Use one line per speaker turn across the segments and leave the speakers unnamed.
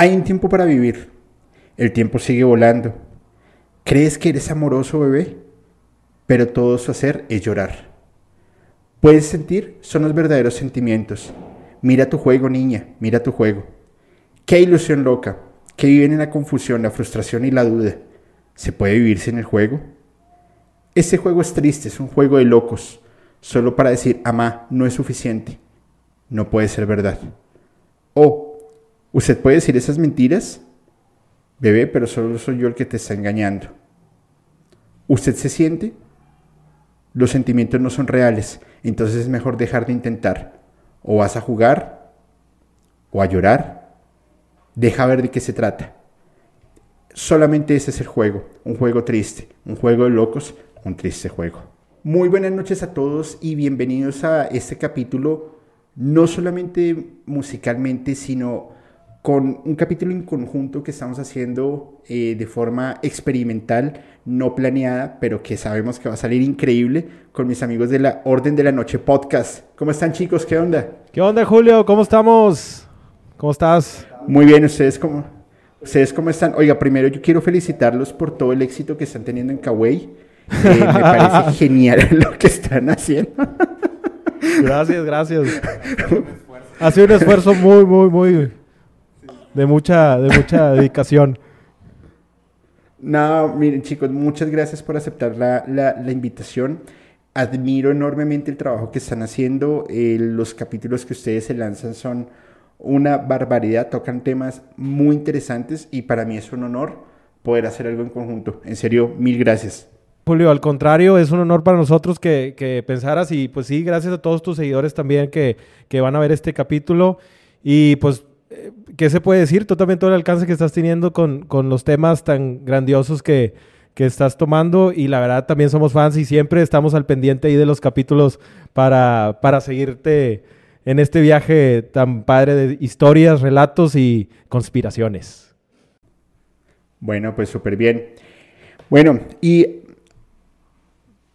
Hay un tiempo para vivir. El tiempo sigue volando. ¿Crees que eres amoroso, bebé? Pero todo su hacer es llorar. Puedes sentir son los verdaderos sentimientos. Mira tu juego, niña, mira tu juego. Qué ilusión loca, que viven en la confusión, la frustración y la duda. ¿Se puede vivir sin el juego? Ese juego es triste, es un juego de locos. Solo para decir, amá, no es suficiente. No puede ser verdad. O ¿Usted puede decir esas mentiras? Bebé, pero solo soy yo el que te está engañando. ¿Usted se siente? Los sentimientos no son reales, entonces es mejor dejar de intentar. O vas a jugar, o a llorar. Deja ver de qué se trata. Solamente ese es el juego, un juego triste, un juego de locos, un triste juego. Muy buenas noches a todos y bienvenidos a este capítulo, no solamente musicalmente, sino con un capítulo en conjunto que estamos haciendo eh, de forma experimental, no planeada, pero que sabemos que va a salir increíble con mis amigos de la Orden de la Noche Podcast. ¿Cómo están chicos? ¿Qué onda?
¿Qué onda Julio? ¿Cómo estamos? ¿Cómo estás?
Muy bien, ¿ustedes cómo, ¿ustedes cómo están? Oiga, primero yo quiero felicitarlos por todo el éxito que están teniendo en Kawaii. Eh, me parece genial lo que están haciendo.
Gracias, gracias. Ha sido un esfuerzo muy, muy, muy de mucha, de mucha dedicación.
No, miren chicos, muchas gracias por aceptar la, la, invitación. Admiro enormemente el trabajo que están haciendo. Eh, los capítulos que ustedes se lanzan son una barbaridad, tocan temas muy interesantes y para mí es un honor poder hacer algo en conjunto. En serio, mil gracias.
Julio, al contrario, es un honor para nosotros que, que pensaras y pues sí, gracias a todos tus seguidores también que, que van a ver este capítulo. Y pues ¿qué se puede decir? Tú también todo el alcance que estás teniendo con, los temas tan grandiosos que, estás tomando y la verdad también somos fans y siempre estamos al pendiente ahí de los capítulos para, para seguirte en este viaje tan padre de historias, relatos y conspiraciones.
Bueno, pues súper bien. Bueno, y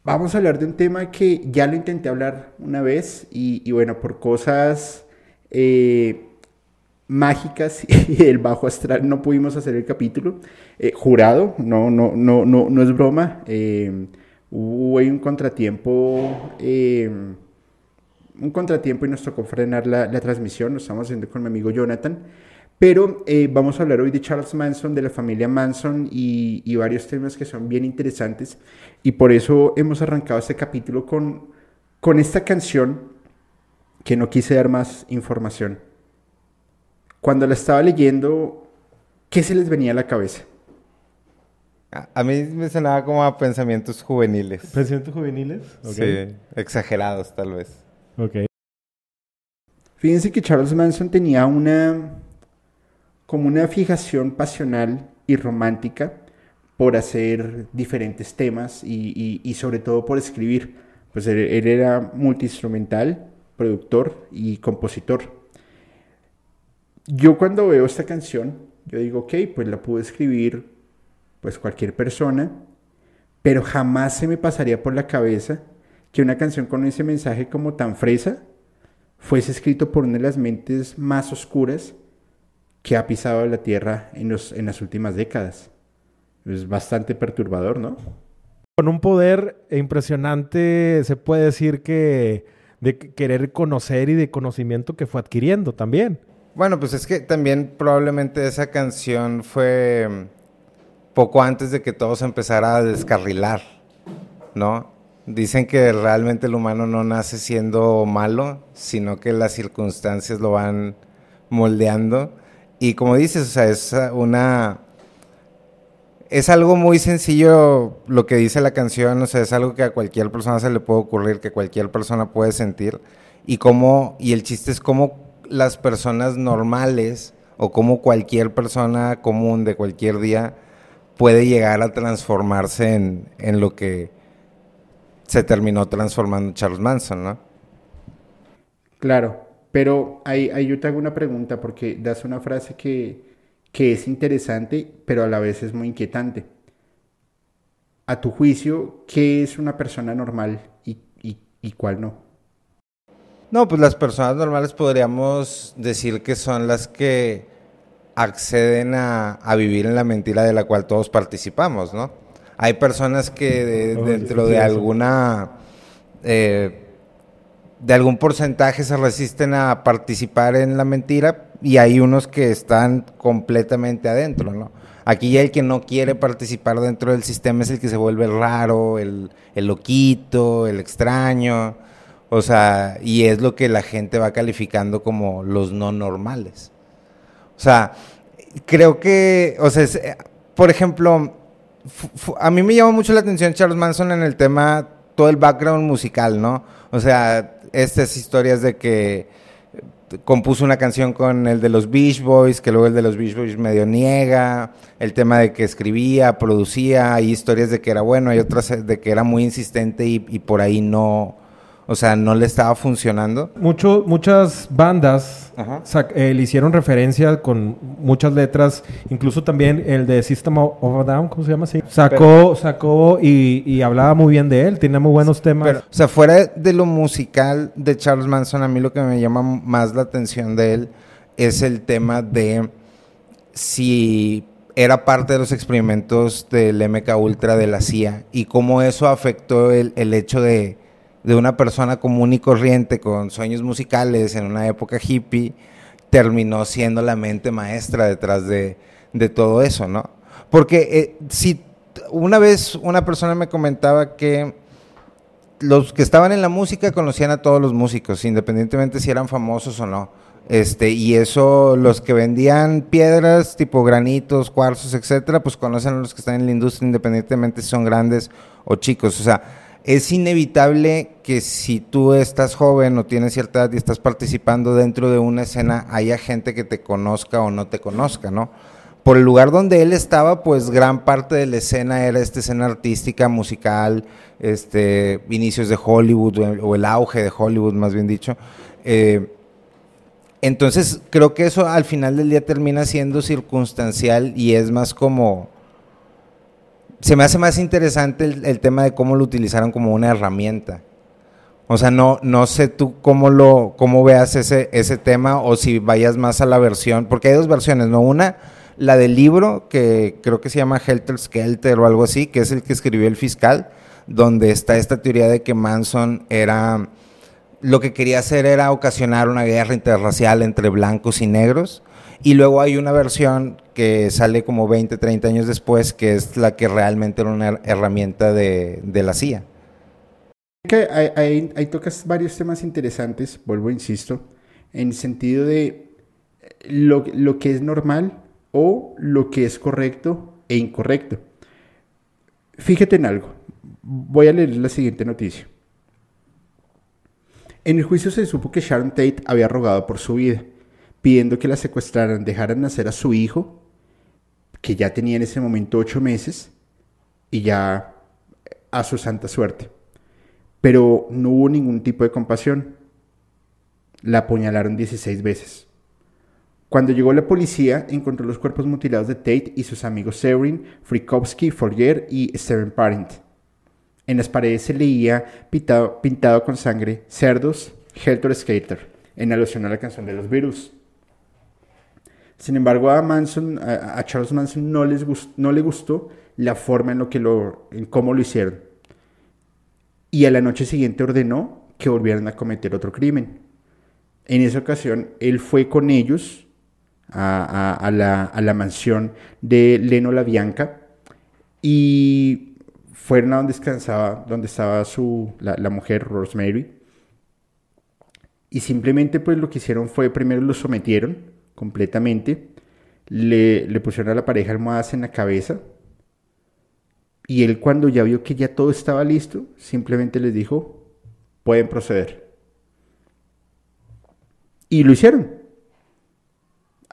vamos a hablar de un tema que ya lo intenté hablar una vez y, bueno, por cosas... Eh, mágicas y el bajo astral no pudimos hacer el capítulo. Eh, jurado, no, no, no, no, no es broma. Eh, hubo un contratiempo. Eh, un contratiempo y nos tocó frenar la, transmisión. Lo estamos haciendo con mi amigo Jonathan. Pero vamos a hablar hoy de Charles Manson, de la familia Manson y, y, varios temas que son bien interesantes. Y por eso hemos arrancado este capítulo con, con esta canción que no quise dar más información. Cuando la estaba leyendo, ¿qué se les venía a la cabeza?
A, mí me sonaba como a pensamientos juveniles.
¿Pensamientos juveniles?
Sí, exagerados tal vez.
Ok.
Fíjense que Charles Manson tenía una como una fijación pasional y romántica por hacer diferentes temas y, sobre todo por escribir. Pues él, él era multiinstrumental, productor y compositor yo cuando veo esta canción, yo digo, ok, pues la pudo escribir pues cualquier persona, pero jamás se me pasaría por la cabeza que una canción con ese mensaje como tan fresa fuese escrito por una de las mentes más oscuras que ha pisado la tierra en, en las últimas décadas. Es bastante perturbador, ¿no?
Con un poder impresionante se puede decir que de querer conocer y de conocimiento que fue adquiriendo también.
Bueno, pues es que también probablemente esa canción fue mm, poco antes de que todo se empezara a descarrilar, ¿no? Dicen que realmente el humano no nace siendo malo, sino que las circunstancias lo van moldeando. Y como dices, o sea, es una... Es algo muy sencillo lo que dice la canción, o sea, es algo que a cualquier persona se le puede ocurrir, que cualquier persona puede sentir. Y cómo, y el chiste es cómo las personas normales o como cualquier persona común de cualquier día puede llegar a transformarse en, en lo que se terminó transformando Charles Manson, ¿no?
Claro, pero ahí, ahí yo te hago una pregunta porque das una frase que, que es interesante, pero a la vez es muy inquietante. A tu juicio, ¿qué es una persona normal y, y, y cuál no?
No, pues las personas normales podríamos decir que son las que acceden a, vivir en la mentira de la cual todos participamos, ¿no? Hay personas que dentro de alguna... Eh, de algún porcentaje se resisten a participar en la mentira y hay unos que están completamente adentro, ¿no? Aquí el que no quiere participar dentro del sistema es el que se vuelve raro, el, el loquito, el extraño, o sea, y es lo que la gente va calificando como los no normales. O sea, creo que, o sea, eh, por ejemplo, a mí me llama mucho la atención Charles Manson en el tema, todo el background musical, ¿no? O sea, estas historias de que compuso una canción con el de los Beach Boys, que luego el de los Beach Boys medio niega, el tema de que escribía, producía, hay historias de que era bueno, hay otras de que era muy insistente y por ahí no, o sea, no le estaba funcionando.
Mucho, muchas bandas eh, le hicieron referencia con muchas letras, incluso también el de System of a Down, ¿cómo se llama así? Sacó, sacó y, hablaba muy bien de él, tenía muy buenos temas.
o sea, fuera de lo musical de Charles Manson, a mí lo que me llama más la atención de él es el tema de si era parte de los experimentos del MK Ultra de la CIA y cómo eso afectó el hecho de de una persona común y corriente con sueños musicales en una época hippie, terminó siendo la mente maestra detrás de, todo eso, ¿no? Porque eh, si una vez una persona me comentaba que los que estaban en la música conocían a todos los músicos, independientemente si eran famosos o no. Este, y eso, los que vendían piedras tipo granitos, cuarzos, etcétera, pues conocen a los que están en la industria, independientemente si son grandes o chicos. O sea, es inevitable que si tú estás joven o tienes cierta edad y estás participando dentro de una escena, haya gente que te conozca o no te conozca, ¿no? Por el lugar donde él estaba, pues gran parte de la escena era esta escena artística, musical, este, inicios de Hollywood o el auge de Hollywood, más bien dicho. Eh, entonces, creo que eso al final del día termina siendo circunstancial y es más como se me hace más interesante el, tema de cómo lo utilizaron como una herramienta. O sea, no, no sé tú cómo lo, cómo veas ese, ese tema o si vayas más a la versión, porque hay dos versiones, ¿no? Una, la del libro, que creo que se llama Helter Skelter o algo así, que es el que escribió el fiscal, donde está esta teoría de que Manson era, lo que quería hacer era ocasionar una guerra interracial entre blancos y negros y luego hay una versión que sale como 20, 30 años después, que es la que realmente era una herramienta de, la CIA.
Que ahí, tocas varios temas interesantes, vuelvo, insisto, en el sentido de lo, lo que es normal o lo que es correcto e incorrecto. Fíjate en algo. Voy a leer la siguiente noticia. En el juicio se supo que Sharon Tate había rogado por su vida pidiendo que la secuestraran, dejaran nacer a su hijo, que ya tenía en ese momento ocho meses, y ya a su santa suerte. Pero no hubo ningún tipo de compasión. La apuñalaron 16 veces. Cuando llegó la policía, encontró los cuerpos mutilados de Tate y sus amigos Severin, Frikowski, Forger y Steven Parent. En las paredes se leía pintado, pintado con sangre cerdos, Helter Skater, en alusión a la canción de los Beatles. Sin embargo, a Manson, a, Charles Manson no, les no le gustó la forma en, lo que lo, en cómo lo hicieron. Y a la noche siguiente ordenó que volvieran a cometer otro crimen. En esa ocasión, él fue con ellos a, la, mansión de Leno La Bianca y fueron a donde descansaba, donde estaba su, la, la mujer, Rosemary. Y simplemente pues lo que hicieron fue, primero lo sometieron, completamente. Le, le pusieron a la pareja almohadas en la cabeza. Y él cuando ya vio que ya todo estaba listo, simplemente les dijo, pueden proceder. Y lo hicieron.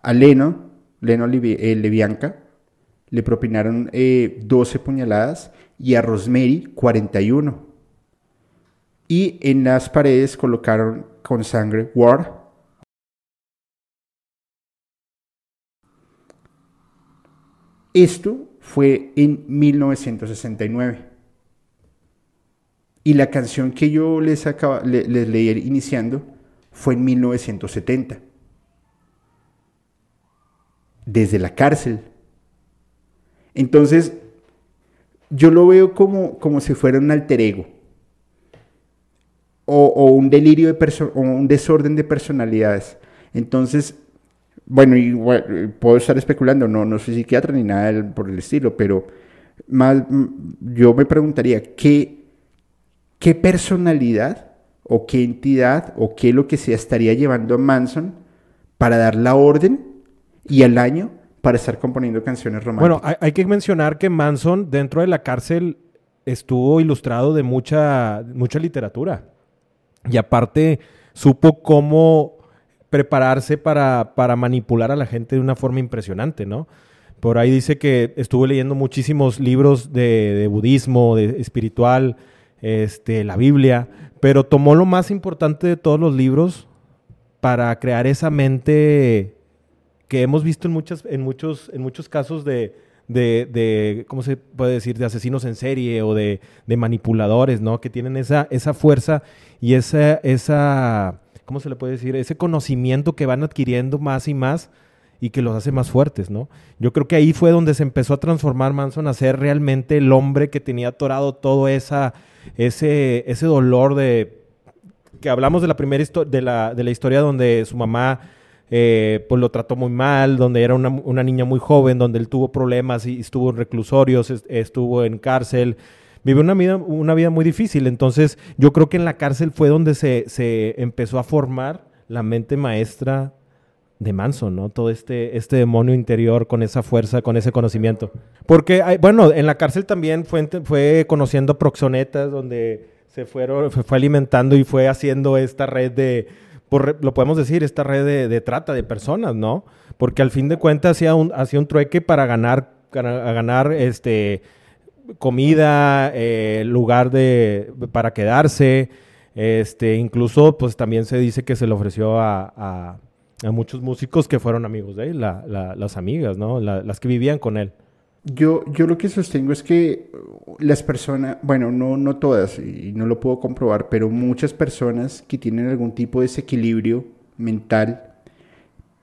A Leno, Leno eh, Levianca, le propinaron 12 eh, puñaladas y a Rosemary 41. Y en las paredes colocaron con sangre War Esto fue en 1969. Y la canción que yo les, les leí iniciando fue en 1970. desde la cárcel. Entonces, yo lo veo como, como si fuera un alter ego. O, un delirio de o un desorden de personalidades. Entonces, bueno, y, puedo estar especulando, no, no soy psiquiatra ni nada por el estilo, pero más, yo me preguntaría, ¿qué, ¿qué personalidad o qué entidad o qué lo que sea estaría llevando a Manson para dar la orden y al año para estar componiendo canciones románticas?
Bueno, hay, que mencionar que Manson dentro de la cárcel estuvo ilustrado de mucha, mucha literatura y aparte supo cómo prepararse para, para manipular a la gente de una forma impresionante, ¿no? Por ahí dice que estuvo leyendo muchísimos libros de, budismo, de espiritual, este, la Biblia, pero tomó lo más importante de todos los libros para crear esa mente que hemos visto en, muchas, en, muchos, en muchos casos de, de, ¿cómo se puede decir?, de asesinos en serie o de, manipuladores, ¿no? Que tienen esa, esa fuerza y esa, esa, ¿cómo se le puede decir? Ese conocimiento que van adquiriendo más y más y que los hace más fuertes, ¿no? Yo creo que ahí fue donde se empezó a transformar Manson a ser realmente el hombre que tenía atorado todo esa, ese, ese dolor de... que hablamos de la primera de la, de la historia donde su mamá eh, pues lo trató muy mal, donde era una, niña muy joven, donde él tuvo problemas y estuvo en reclusorios, estuvo en cárcel, vive una vida, una vida muy difícil. Entonces yo creo que en la cárcel fue donde se, se empezó a formar la mente maestra de Manson, ¿no? Todo este, este demonio interior con esa fuerza, con ese conocimiento. Porque, bueno, en la cárcel también fue, fue conociendo proxonetas, donde se fueron, fue alimentando y fue haciendo esta red de, lo podemos decir, esta red de, trata de personas, ¿no? Porque al fin de cuentas hacía un, hacía un trueque para ganar, ganar este, comida, eh, lugar de, para quedarse. Este, incluso, pues también se dice que se le ofreció a a muchos músicos que fueron amigos de él, las amigas, ¿no? las que vivían con él.
Yo, yo lo que sostengo es que las personas, bueno, no, no todas, y no lo puedo comprobar, pero muchas personas que tienen algún tipo de desequilibrio mental,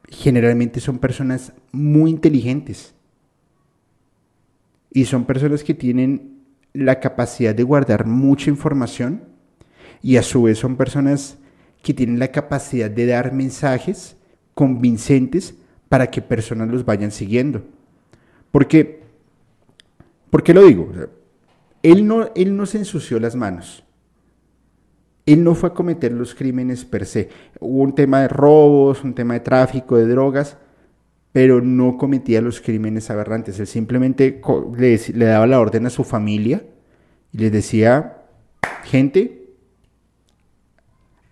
generalmente son personas muy inteligentes. Y son personas que tienen la capacidad de guardar mucha información y a su vez son personas que tienen la capacidad de dar mensajes convincentes para que personas los vayan siguiendo. Porque, ¿por qué lo digo? él, no, él no se ensució las manos. Él no fue a cometer los crímenes per se. Hubo un tema de robos, un tema de tráfico, de drogas, pero no cometía los crímenes aberrantes. Él simplemente le, daba la orden a su familia y les decía, gente,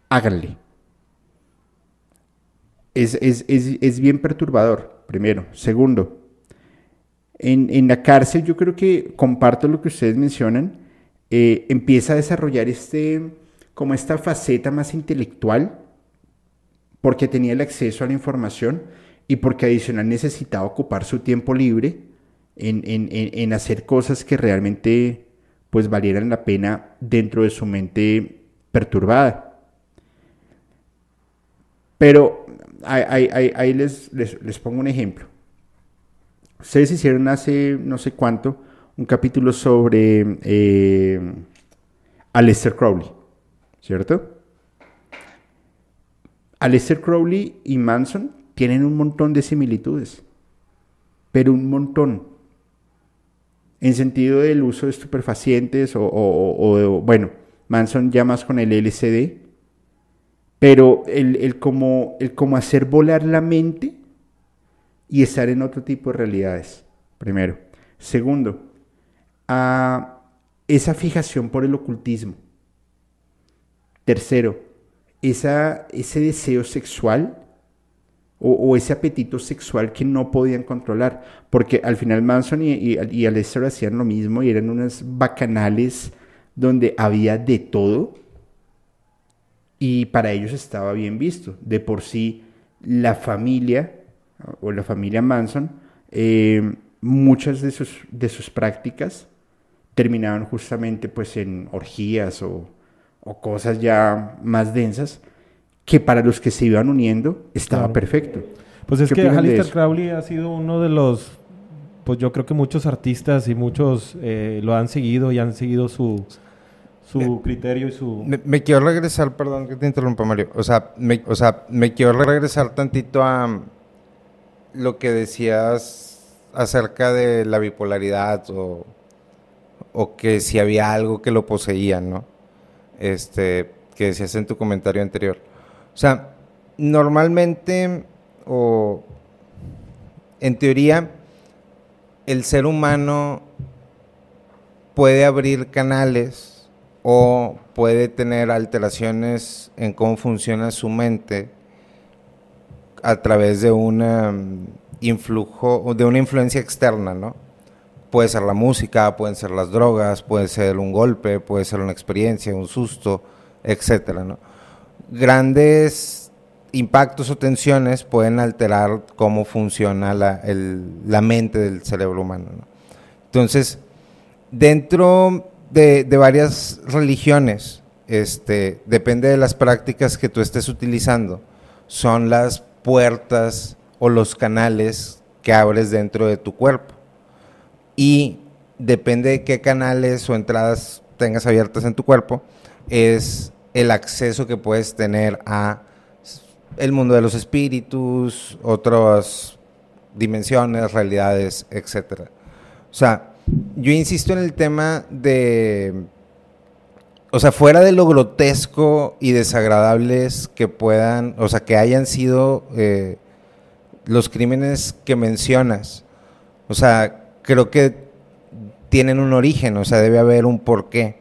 háganle es, bien perturbador, primero. Segundo, en, la cárcel yo creo que comparto lo que ustedes mencionan, eh, empieza a desarrollar este, como esta faceta más intelectual, porque tenía el acceso a la información y porque adicional necesitaba ocupar su tiempo libre en, en hacer cosas que realmente pues valieran la pena dentro de su mente perturbada. Pero ahí, les, les, pongo un ejemplo. Ustedes hicieron hace no sé cuánto un capítulo sobre eh, Aleister Crowley, ¿cierto? Aleister Crowley y Manson tienen un montón de similitudes, pero un montón. En sentido del uso de estupefacientes o, bueno, Manson ya más con el LCD, pero el, el, como, el como hacer volar la mente y estar en otro tipo de realidades, primero. Segundo, a esa fijación por el ocultismo. Tercero, esa, ese deseo sexual o, ese apetito sexual que no podían controlar. Porque al final Manson y, y, y hacían lo mismo y eran unas bacanales donde había de todo y para ellos estaba bien visto. De por sí, la familia o la familia Manson, eh, muchas de sus, de sus prácticas terminaban justamente pues en orgías o, o, cosas ya más densas que para los que se iban uniendo estaba perfecto.
Pues es
¿Qué
que
eso?
Crowley ha sido uno de los, pues yo creo que muchos artistas y muchos eh, lo han seguido y han seguido su, su criterio y su...
Me, me quiero regresar, perdón que te interrumpa, Mario. O sea, me, o sea, me quiero regresar tantito a lo que decías acerca de la bipolaridad o, o que si había algo que lo poseía, ¿no? Este, que decías en tu comentario anterior. O sea, normalmente o en teoría el ser humano puede abrir canales o puede tener alteraciones en cómo funciona su mente a través de una mm, influjo de una influencia externa, ¿no? Puede ser la música, pueden ser las drogas, puede ser un golpe, puede ser una experiencia, un susto, etcétera, ¿no? Grandes impactos o tensiones pueden alterar cómo funciona la, la mente del cerebro humano, ¿no? Entonces, dentro de, de varias religiones, este, depende de las prácticas que tú estés utilizando, son las puertas o los canales que abres dentro de tu cuerpo. Y depende de qué canales o entradas tengas abiertas en tu cuerpo, es el acceso que puedes tener a el mundo de los espíritus, otras dimensiones, realidades, etcétera. O sea, yo insisto en el tema de, o sea, fuera de lo grotesco y desagradables que puedan, o sea, que hayan sido eh, los crímenes que mencionas, o sea, creo que tienen un origen, o sea, debe haber un porqué.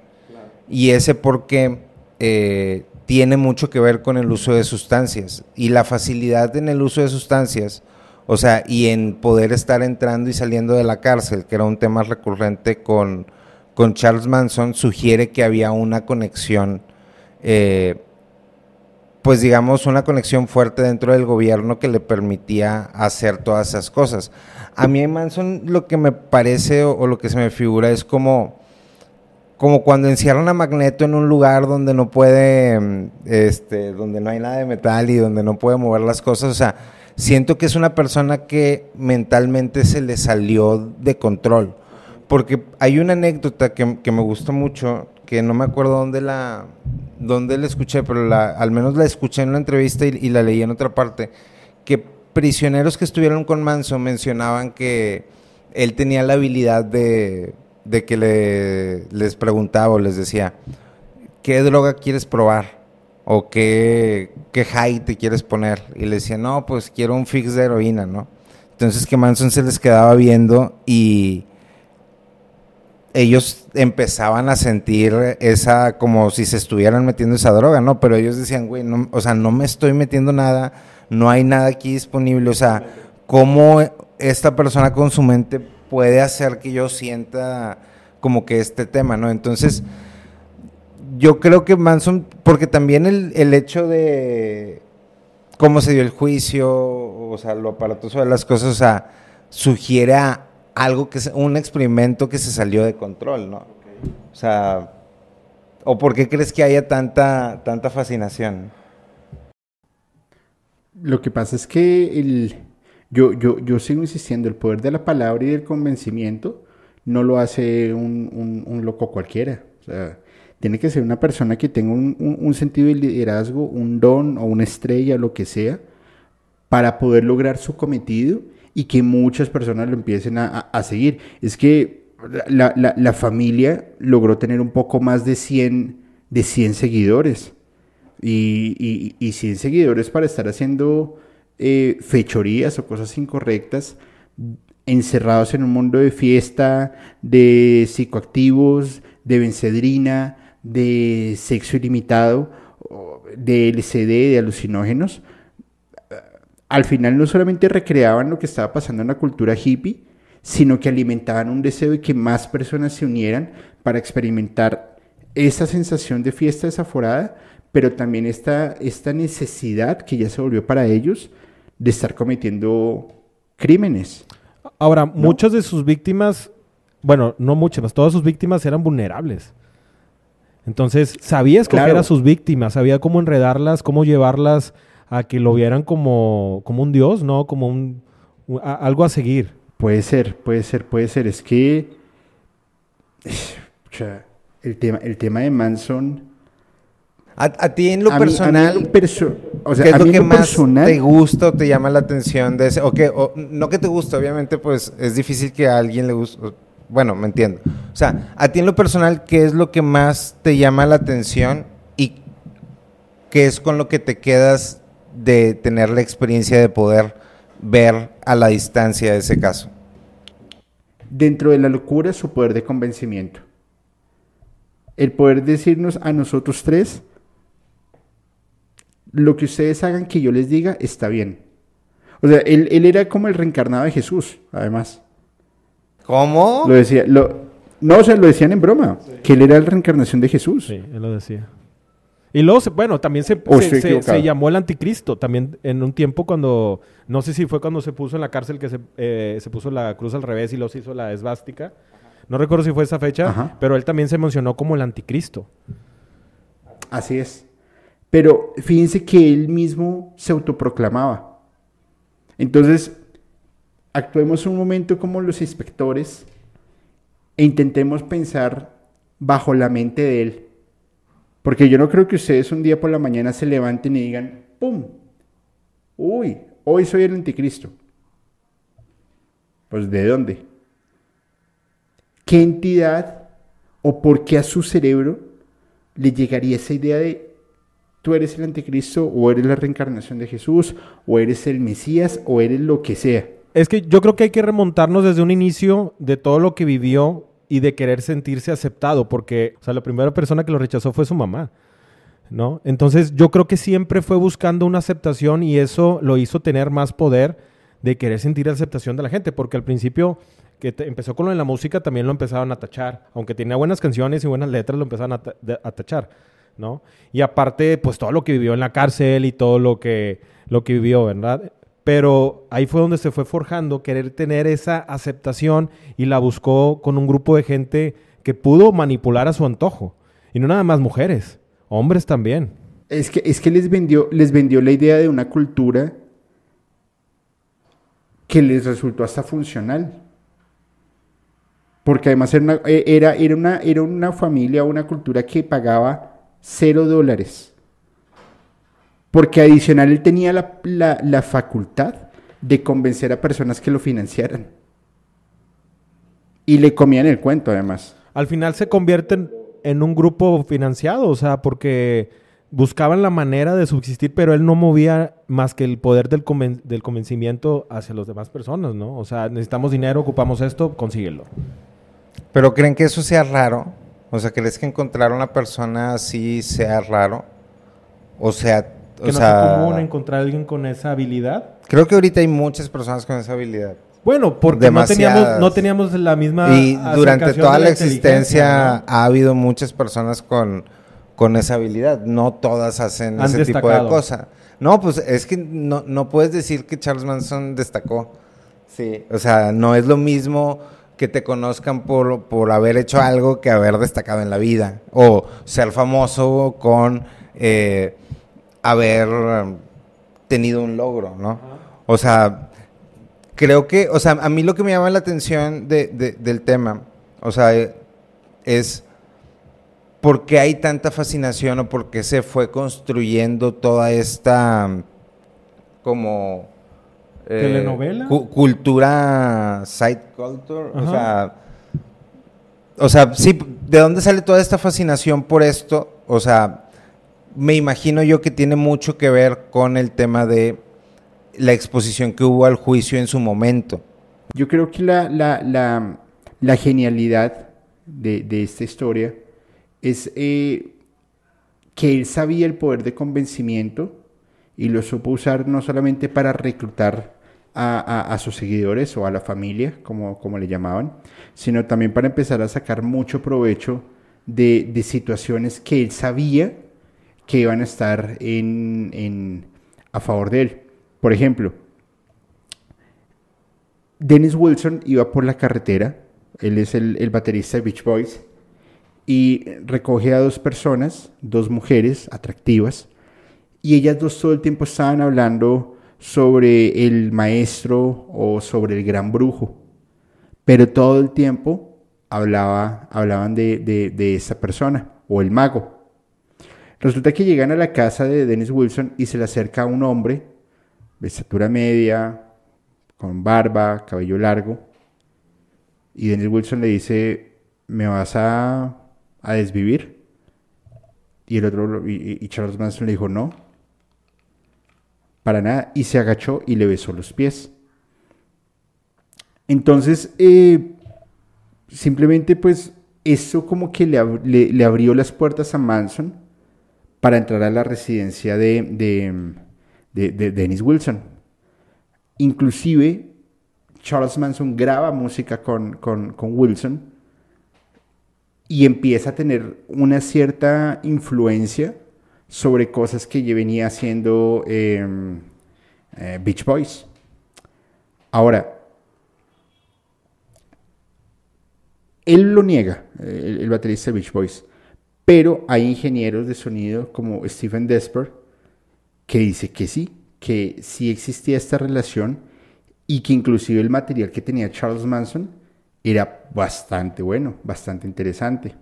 Y ese porqué eh, tiene mucho que ver con el uso de sustancias y la facilidad en el uso de sustancias, o sea, y en poder estar entrando y saliendo de la cárcel, que era un tema recurrente con, con Charles Manson, sugiere que había una conexión, eh, pues digamos, una conexión fuerte dentro del gobierno que le permitía hacer todas esas cosas. A mí Manson lo que me parece o lo que se me figura es como como cuando encierran a Magneto en un lugar donde no puede, este, donde no hay nada de metal y donde no puede mover las cosas, o sea, siento que es una persona que mentalmente se le salió de control, porque hay una anécdota que, que me gusta mucho, que no me acuerdo dónde la, dónde la escuché, pero la, al menos la escuché en una entrevista y, y la leí en otra parte, que prisioneros que estuvieron con Manson mencionaban que él tenía la habilidad de, de que le, les preguntaba o les decía, ¿qué droga quieres probar? ¿O qué, qué high te quieres poner? Y le decía, no, pues quiero un fix de heroína, ¿no? Entonces que Manson se les quedaba viendo y ellos empezaban a sentir esa, como si se estuvieran metiendo esa droga, ¿no? Pero ellos decían, güey, no, o sea, no me estoy metiendo nada, no hay nada aquí disponible, o sea, ¿cómo esta persona con su mente puede hacer que yo sienta como que este tema, ¿no? Entonces, yo creo que Manson, porque también el, el hecho de cómo se dio el juicio, o sea, lo aparatoso de las cosas, o sea, sugiere algo que es un experimento que se salió de control, ¿no? O sea, ¿o por qué crees que haya tanta, tanta fascinación?
Lo que pasa es que el, yo, yo, yo sigo insistiendo, el poder de la palabra y del convencimiento no lo hace un, un- loco cualquiera. Tiene que ser una persona que tenga un, un- sentido de liderazgo, un don o una estrella, lo que sea, para poder lograr su cometido y que muchas personas lo empiecen a, a- seguir. Es que la, la- la familia logró tener un poco más de 100, de 100 seguidores. Y, y, y 100 seguidores para estar haciendo eh, fechorías o cosas incorrectas, encerrados en un mundo de fiesta, de psicoactivos, de bencedrina, de sexo ilimitado, de LCD, de alucinógenos. Al final no solamente recreaban lo que estaba pasando en la cultura hippie, sino que alimentaban un deseo de que más personas se unieran para experimentar esa sensación de fiesta desaforada, pero también esta, esta necesidad que ya se volvió para ellos de estar cometiendo crímenes.
Ahora, muchas de sus víctimas, bueno, no muchas, todas sus víctimas eran vulnerables. Entonces, sabía escoger
Claro.
a sus víctimas, sabía cómo enredarlas, cómo llevarlas a que lo vieran como, como un dios, ¿no? Como un, un- a- algo a seguir.
Puede ser, puede ser, puede ser. Es que o sea, el tema, el tema de Manson.
A, a ti en lo
a mí- a mí
personal,
en lo perso- o sea,
¿qué es lo que
lo
más
personal,
te gusta o te llama la atención de ese? O que, o- no que te guste, obviamente, pues es difícil que a alguien le guste. Bueno, me entiendo. O sea, a ti en lo personal, ¿qué es lo que más te llama la atención y qué es con lo que te quedas de tener la experiencia de poder ver a la distancia ese caso?
dentro de la locura, su poder de convencimiento. El poder decirnos a nosotros tres, lo que ustedes hagan que yo les diga está bien. O sea, él, él era como el reencarnado de Jesús, además.
¿Cómo?
Lo decía, lo, no, o sea, lo decían en broma, que él era la reencarnación de Jesús.
Sí, él lo decía. Y luego, se- bueno, también se, se- llamó el anticristo. También en un tiempo cuando, no sé si fue cuando se puso en la cárcel que se, eh, se puso la cruz al revés y luego se hizo la esvástica. No recuerdo si fue esa fecha,
Ajá.
pero él también se mencionó como el anticristo.
Así es. Pero fíjense que él mismo se autoproclamaba. Entonces, actuemos un momento como los inspectores e intentemos pensar bajo la mente de él. Porque yo no creo que ustedes un día por la mañana se levanten y digan, ¡pum! Uy, hoy soy el anticristo. Pues ¿de dónde? ¿Qué entidad o por qué a su cerebro le llegaría esa idea de tú eres el anticristo o eres la reencarnación de Jesús o eres el Mesías o eres lo que sea?
Es que yo creo que hay que remontarnos desde un inicio de todo lo que vivió y de querer sentirse aceptado, porque, o sea, la primera persona que lo rechazó fue su mamá, ¿no? Entonces, yo creo que siempre fue buscando una aceptación y eso lo hizo tener más poder de querer sentir aceptación de la gente, porque al principio que empezó con lo de la música también lo empezaban a tachar, aunque tenía buenas canciones y buenas letras, lo empezaban a, ta- de- a tachar, ¿no? Y aparte, pues todo lo que vivió en la cárcel y todo lo que, lo que vivió, ¿verdad? Pero ahí fue donde se fue forjando querer tener esa aceptación y la buscó con un grupo de gente que pudo manipular a su antojo. Y no nada más mujeres, hombres también.
Es que, es que les, vendió, les vendió la idea de una cultura que les resultó hasta funcional. Porque además era una, eh, era, una, era una familia, una cultura que pagaba cero dólares. Porque adicional él tenía la, la- la facultad de convencer a personas que lo financiaran. Y le comían el cuento además.
Al final se convierten en un grupo financiado, o sea, porque buscaban la manera de subsistir, pero él no movía más que el poder del, conven- del convencimiento hacia las demás personas, ¿no? O sea, necesitamos dinero, ocupamos esto, consíguelo.
¿Pero creen que eso sea raro? O sea, ¿crees que encontrar una persona así sea raro? O sea,
Que
o
no
sea,
sea común encontrar a alguien con esa habilidad.
creo que ahorita hay muchas personas con esa habilidad.
Bueno, porque no teníamos, no teníamos la misma
y durante toda la existencia
¿no?
ha habido muchas personas con, con esa habilidad. No todas hacen
Han
ese tipo de cosas. No, pues es que no, no puedes decir que Charles Manson destacó. Sí. O sea, no es lo mismo que te conozcan por, por haber hecho algo que haber destacado en la vida. O ser famoso con eh, haber tenido un logro, ¿no? O sea, creo que, o sea, a mí lo que me llama la atención de- de- del tema, o sea, es por qué hay tanta fascinación o por qué se fue construyendo toda esta como eh,
¿Telenovela?
cu- cultura side culture, o sea, o sea, sí, ¿de dónde sale toda esta fascinación por esto? O sea, me imagino yo que tiene mucho que ver con el tema de la exposición que hubo al juicio en su momento.
Yo creo que la, la, la, la genialidad de, de esta historia es eh, que él sabía el poder de convencimiento y lo supo usar no solamente para reclutar a, a- sus seguidores o a la familia, como, como le llamaban, sino también para empezar a sacar mucho provecho de, de situaciones que él sabía que iban a estar en, en- a favor de él. Por ejemplo, Dennis Wilson iba por la carretera, él es el, el baterista de Beach Boys, y recoge a dos personas, dos mujeres atractivas, Y ellas dos todo el tiempo estaban hablando sobre el maestro o sobre el gran brujo. Pero todo el tiempo hablaba, hablaban de, de, esa persona o el mago. Resulta que llegan a la casa de Dennis Wilson y se le acerca un hombre de estatura media, con barba, cabello largo. Y Dennis Wilson le dice, ¿me vas a, a desvivir? Y el otro, y Charles Manson le dijo, no, para nada, y se agachó y le besó los pies. Entonces, eh, simplemente pues eso como que le, abrió las puertas a Manson para entrar a la residencia de, de, Dennis Wilson. Inclusive, Charles Manson graba música con, con Wilson y empieza a tener una cierta influencia sobre cosas que venía haciendo em, eh, Beach Boys. Ahora, él lo niega, el, baterista Beach Boys, pero hay ingenieros de sonido como Stephen Desper que dice que sí, que sí existía esta relación y que inclusive el material que tenía Charles Manson era bastante bueno, bastante interesante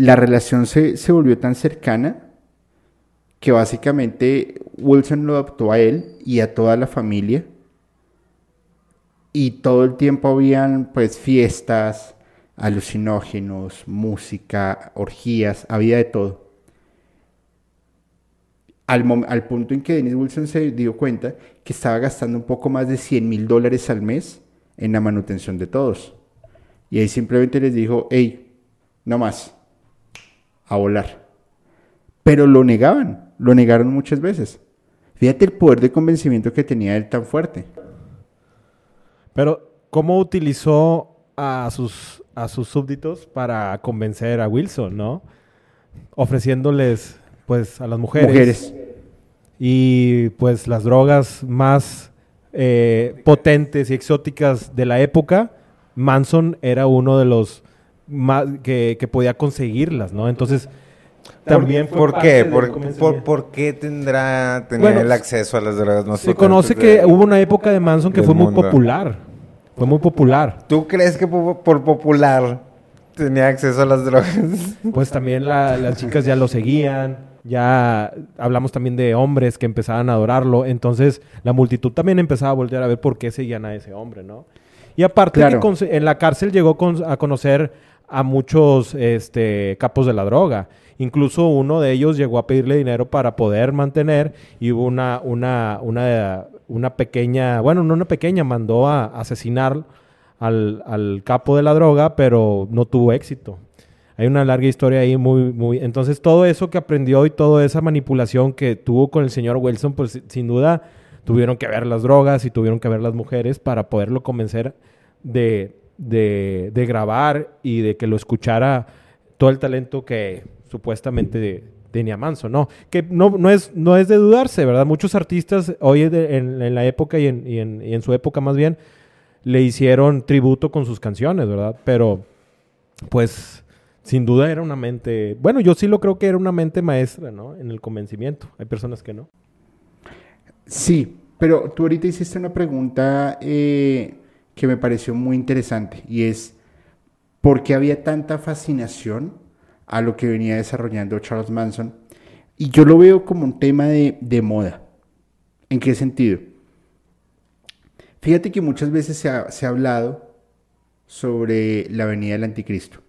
la relación se, volvió tan cercana que básicamente Wilson lo adoptó a él y a toda la familia. Y todo el tiempo habían pues fiestas, alucinógenos, música, orgías, había de todo. Al, al, punto en que Dennis Wilson se dio cuenta que estaba gastando un poco más de 100 mil dólares al mes en la manutención de todos. Y ahí simplemente les dijo, hey, no más a volar. Pero lo negaban, lo negaron muchas veces. Fíjate el poder de convencimiento que tenía él tan fuerte.
Pero, ¿cómo utilizó a sus, a sus súbditos para convencer a Wilson, no? Ofreciéndoles, pues, a las mujeres. Mujeres. Y, pues, las drogas más eh, potentes y exóticas de la época. Manson era uno de los que, podía conseguirlas, ¿no? Entonces,
también ¿Por qué? Por, qué tendrá tener el acceso a las drogas
más Se conoce que hubo una época de Manson que fue muy popular. Fue muy popular.
¿Tú crees que por, popular tenía acceso a las drogas?
Pues también las chicas ya lo seguían. Ya hablamos también de hombres que empezaban a adorarlo. Entonces la multitud también empezaba a voltear a ver por qué seguían a ese hombre, ¿no? Y aparte que en la cárcel llegó a conocer a muchos este, capos de la droga. Incluso uno de ellos llegó a pedirle dinero para poder mantener y hubo una, una, una, una pequeña, bueno, no una pequeña, mandó a asesinar al, al, capo de la droga, pero no tuvo éxito. Hay una larga historia ahí muy, muy... Entonces todo eso que aprendió y toda esa manipulación que tuvo con el señor Wilson, pues sin duda tuvieron que ver las drogas y tuvieron que ver las mujeres para poderlo convencer de, de, grabar y de que lo escuchara todo el talento que supuestamente tenía Manso, ¿no? Que no, no, es, no es de dudarse, ¿verdad? Muchos artistas hoy en, la época y en, y, en, su época más bien le hicieron tributo con sus canciones, ¿verdad? Pero pues sin duda era una mente, bueno, yo sí lo creo que era una mente maestra, ¿no? En el convencimiento. Hay personas que no.
Sí, pero tú ahorita hiciste una pregunta eh, que me pareció muy interesante y es por qué había tanta fascinación a lo que venía desarrollando Charles Manson. Y yo lo veo como un tema de, moda. ¿En qué sentido? Fíjate que muchas veces se ha, hablado sobre la venida del anticristo.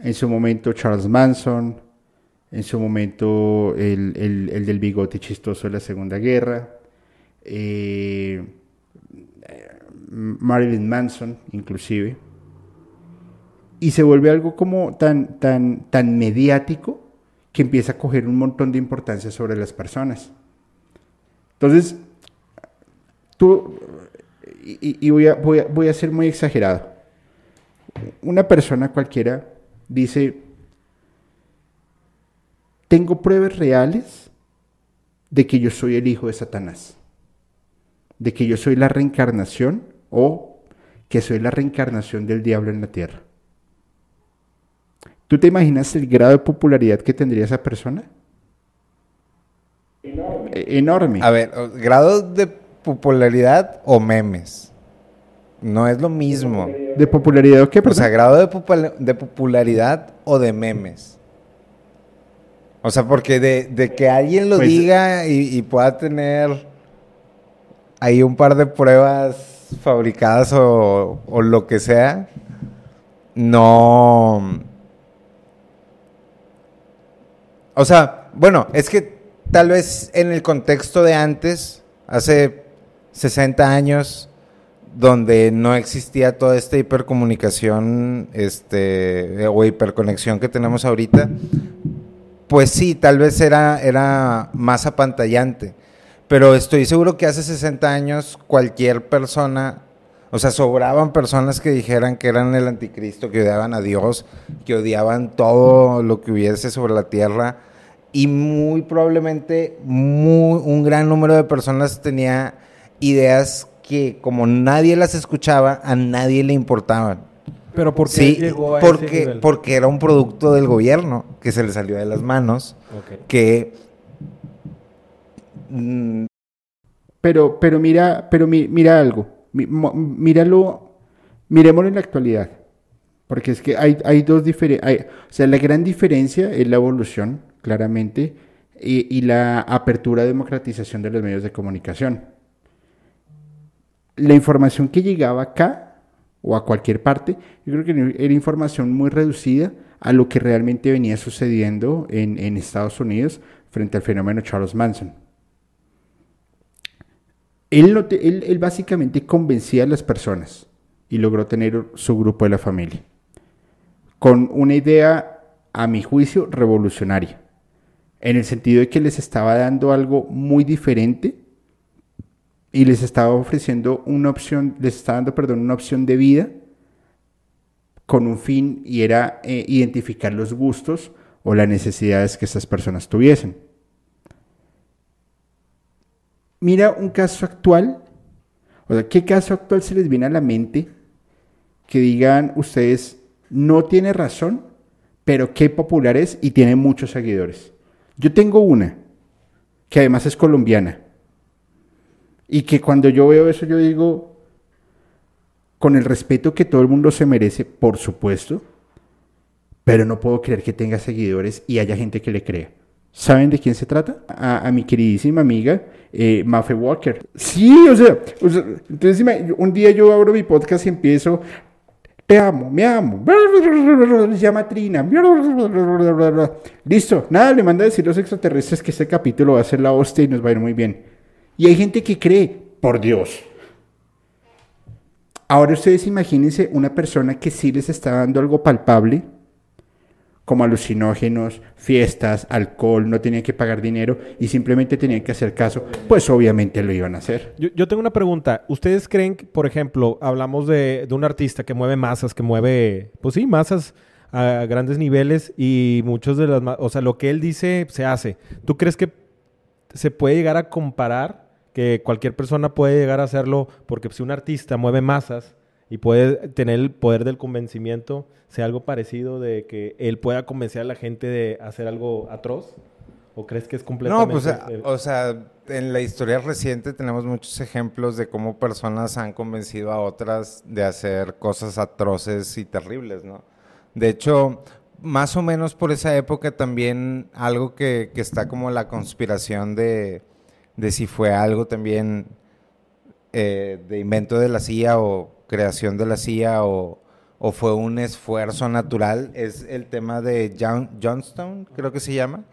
En su momento Charles Manson, en su momento el, el del bigote chistoso de la Segunda Guerra, eh, Marilyn Manson inclusive, y se vuelve algo como tan, tan, tan mediático que empieza a coger un montón de importancia sobre las personas. Entonces, tú, y, voy, a, voy, voy a ser muy exagerado, una persona cualquiera dice, tengo pruebas reales de que yo soy el hijo de Satanás, de que yo soy la reencarnación o que soy la reencarnación del diablo en la tierra. ¿Tú te imaginas el grado de popularidad que tendría esa persona? enorme.
A ver, grado de popularidad o memes. No es lo mismo.
¿De popularidad o qué?
O sea, grado de, popula- de popularidad o de memes. O sea, porque de, de que alguien lo
Pues-
diga y, y pueda tener ahí un par de pruebas fabricadas o, lo que sea, no... O sea, bueno, es que tal vez en el contexto de antes, hace 60 años, donde no existía toda esta hipercomunicación este, o hiperconexión que tenemos ahorita, pues sí, tal vez era, era más apantallante. Pero estoy seguro que hace 60 años cualquier persona, o sea, sobraban personas que dijeran que eran el anticristo, que odiaban a Dios, que odiaban todo lo que hubiese sobre la tierra. Y muy probablemente muy, un gran número de personas tenía ideas que como nadie las escuchaba, a nadie le importaban.
Pero ¿por qué
Sí,
llegó a ese
porque,
nivel?
porque era un producto del gobierno que se le salió de las manos, que
Pero, pero mira, pero mi- mira algo. Míralo, miremoslo en la actualidad. Porque es que hay, dos diferencias. O sea, la gran diferencia es la evolución, claramente, y, la apertura, democratización de los medios de comunicación. La información que llegaba acá o a cualquier parte, yo creo que era información muy reducida a lo que realmente venía sucediendo en, en Estados Unidos frente al fenómeno Charles Manson. Él, te- básicamente convencía a las personas y logró tener su grupo de la familia con una idea, a mi juicio, revolucionaria, en el sentido de que les estaba dando algo muy diferente y les estaba ofreciendo una opción, les estaba dando, perdón, una opción de vida con un fin y era eh, identificar los gustos o las necesidades que estas personas tuviesen. Mira un caso actual, o sea, ¿qué caso actual se les viene a la mente que digan ustedes no tiene razón, pero qué popular es y tiene muchos seguidores? Yo tengo una, que además es colombiana, y que cuando yo veo eso yo digo, con el respeto que todo el mundo se merece, por supuesto, pero no puedo creer que tenga seguidores y haya gente que le crea. ¿Saben de quién se trata? A, a mi queridísima amiga eh, Mafe Walker. Sí, o sea, o sea, entonces un día yo abro mi podcast y empiezo, te amo, me amo, se llama Trina, listo, nada, le manda a decir a los extraterrestres que este capítulo va a ser la hostia y nos va a ir muy bien. Y hay gente que cree, por Dios. Ahora ustedes imagínense una persona que sí les está dando algo palpable, como alucinógenos, fiestas, alcohol, no tenían que pagar dinero y simplemente tenían que hacer caso, pues obviamente lo iban a hacer.
Yo, tengo una pregunta. ¿Ustedes creen que, por ejemplo, hablamos de, de un artista que mueve masas, que mueve, pues sí, masas a grandes niveles y muchos de las, o sea, lo que él dice se hace. ¿Tú crees que se puede llegar a comparar que cualquier persona puede llegar a hacerlo porque si un artista mueve masas y puede tener el poder del convencimiento, sea algo parecido de que él pueda convencer a la gente de hacer algo atroz? ¿O crees que es completamente...
No, pues,
eh,
o sea, en la historia reciente tenemos muchos ejemplos de cómo personas han convencido a otras de hacer cosas atroces y terribles, ¿no? De hecho, más o menos por esa época también algo que, que está como la conspiración de, de si fue algo también eh, de invento de la CIA o creación de la CIA o, o fue un esfuerzo natural, es el tema de John, Johnstone, creo que se llama.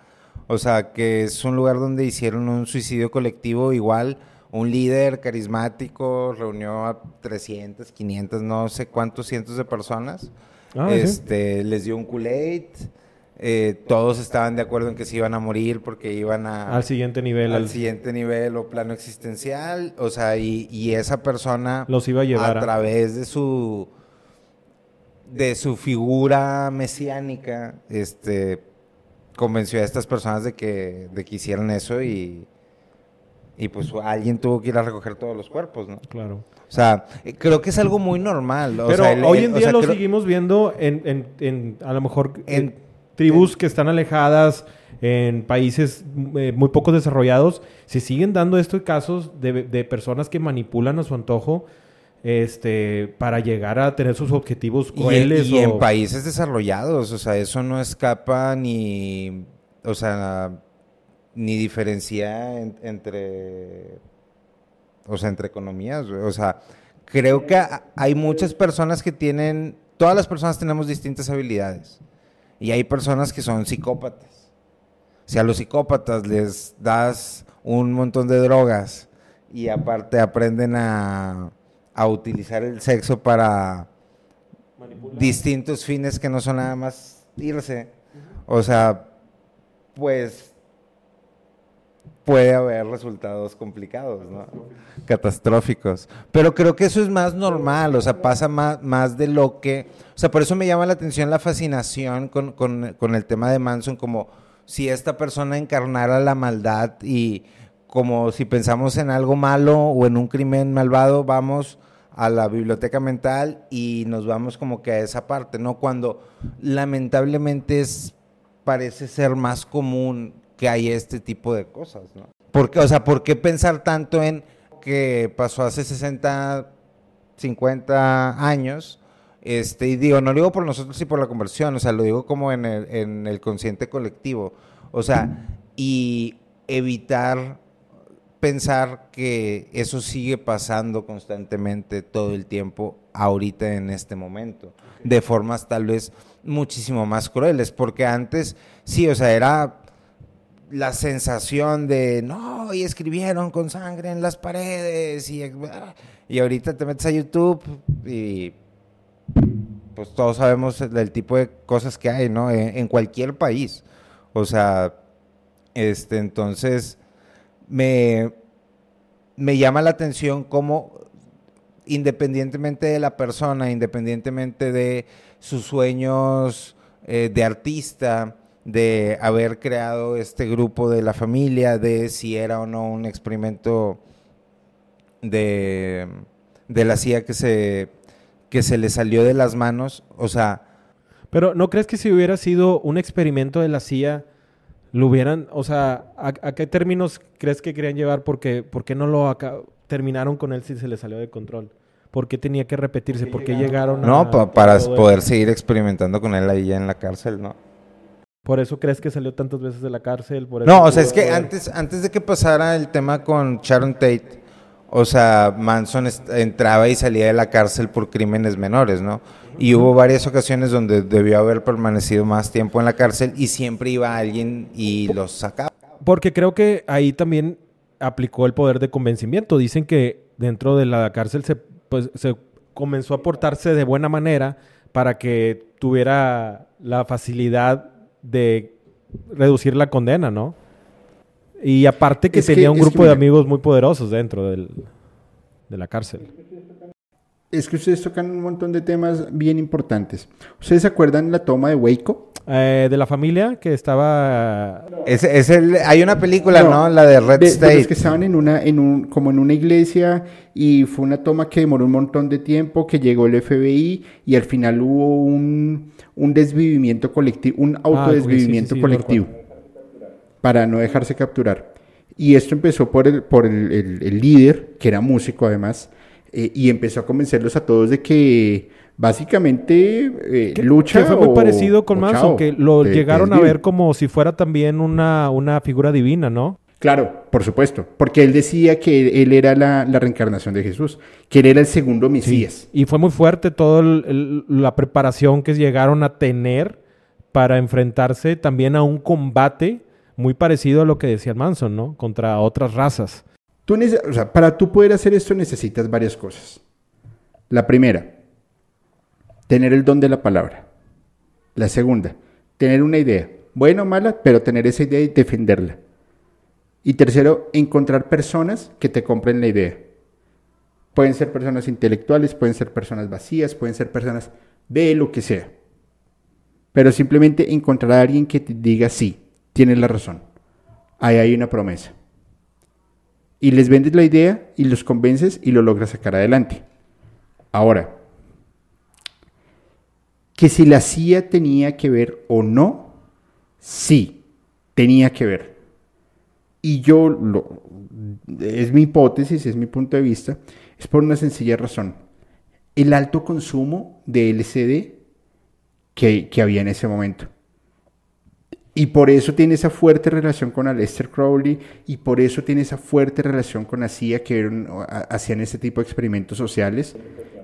O sea, que es un lugar donde hicieron un suicidio colectivo igual. Un líder carismático reunió a 300, 500, no sé cuántos cientos de personas.
Ah, sí.
este, Les dio un Kool-Aid. Eh, todos estaban de acuerdo en que se iban a morir porque iban a,
al siguiente nivel.
al
al-
siguiente nivel o plano existencial. O sea, y, y esa persona
Los iba a llevar a-
través de su de su figura mesiánica, este convenció a estas personas de que, de que hicieran eso y, y pues alguien tuvo que ir a recoger todos los cuerpos, ¿no?
Claro.
O sea, creo que es algo muy normal. o
Pero
sea, el-
hoy en
o
día
sea,
lo
creo-
seguimos viendo en, en- en, a lo mejor,
en
tribus que están alejadas, en países eh, muy poco desarrollados, se siguen dando estos casos de, de personas que manipulan a su antojo este, para llegar a tener sus objetivos crueles.
Y, en países desarrollados, o sea, eso no escapa ni, o sea, ni diferencia entre, o sea, entre economías, o sea, creo que hay muchas personas que tienen, todas las personas tenemos distintas habilidades y hay personas que son psicópatas. Si a los psicópatas les das un montón de drogas y aparte aprenden a a utilizar el sexo para distintos fines que no son nada más irse. O sea, pues puede haber resultados complicados, ¿no? Catastróficos. Pero creo que eso es más normal, o sea, pasa más, más de lo que... O sea, por eso me llama la atención la fascinación con, con el tema de Manson, como si esta persona encarnara la maldad y como si pensamos en algo malo o en un crimen malvado, vamos a la biblioteca mental y nos vamos como que a esa parte, ¿no? Cuando lamentablemente es, parece ser más común que hay este tipo de cosas, ¿no? O sea, ¿por qué pensar tanto en que pasó hace 60, 50 años? Este, y digo, no lo digo por nosotros y por la conversión, o sea, lo digo como en el, en el consciente colectivo. O sea, y evitar pensar que eso sigue pasando constantemente todo el tiempo ahorita en este momento, de formas tal vez muchísimo más crueles, porque antes sí, o sea, era la sensación de, no, y escribieron con sangre en las paredes, y, y ahorita te metes a YouTube y pues todos sabemos del tipo de cosas que hay, ¿no? En, cualquier país. O sea, este, entonces me, me llama la atención cómo independientemente de la persona, independientemente de sus sueños eh, de artista, de haber creado este grupo de la familia, de si era o no un experimento de, de la CIA que se, que se le salió de las manos, o sea...
Pero ¿no crees que si hubiera sido un experimento de la CIA, lo hubieran, o sea, ¿a, qué términos crees que querían llevar? Porque, ¿Por qué no lo terminaron con él si se le salió de control? ¿Por qué tenía que repetirse? ¿Por qué llegaron,
No, para poder seguir experimentando con él ahí ya en la cárcel, ¿no?
¿Por eso crees que salió tantas veces de la cárcel?
no, o sea, es que antes, antes de que pasara el tema con Sharon Tate, o sea, Manson entraba y salía de la cárcel por crímenes menores, ¿no? Y hubo varias ocasiones donde debió haber permanecido más tiempo en la cárcel y siempre iba alguien y los sacaba.
Porque creo que ahí también aplicó el poder de convencimiento. Dicen que dentro de la cárcel se, pues, se comenzó a portarse de buena manera para que tuviera la facilidad de reducir la condena, ¿no? Y aparte que tenía un grupo de amigos muy poderosos dentro del, de la cárcel.
Es que ustedes tocan un montón de temas bien importantes. ¿Ustedes se acuerdan la toma de Waco?
Eh, de la familia que estaba...
Es, es el, hay una película, ¿no? La de Red State.
De que estaban en una, en un, como en una iglesia y fue una toma que demoró un montón de tiempo, que llegó el FBI y al final hubo un, un desvivimiento colectivo, un ah, autodesvivimiento colectivo para no dejarse capturar. Y esto empezó por el, por el, líder, que era músico además, eh, y empezó a convencerlos a todos de que básicamente eh, lucha.
Que fue muy parecido con Manson, que lo llegaron a ver como si fuera también una, una figura divina, ¿no?
Claro, por supuesto, porque él decía que él era la, reencarnación de Jesús, que él era el segundo Mesías.
Y fue muy fuerte toda la preparación que llegaron a tener para enfrentarse también a un combate muy parecido a lo que decía Manson, ¿no? Contra otras razas.
Para tú poder hacer esto necesitas varias cosas. La primera, tener el don de la palabra. La segunda, tener una idea, buena o mala, pero tener esa idea y defenderla. Y tercero, encontrar personas que te compren la idea. Pueden ser personas intelectuales, pueden ser personas vacías, pueden ser personas de lo que sea. Pero simplemente encontrar a alguien que te diga sí, tienes la razón. Ahí hay una promesa. Y les vendes la idea y los convences y lo logras sacar adelante. Ahora, que si la CIA tenía que ver o no, sí, tenía que ver. Y yo, lo, es mi hipótesis, es mi punto de vista, es por una sencilla razón. El alto consumo de LCD que, que había en ese momento. Y por eso tiene esa fuerte relación con Aleister Crowley y por eso tiene esa fuerte relación con la CIA que hacían este tipo de experimentos sociales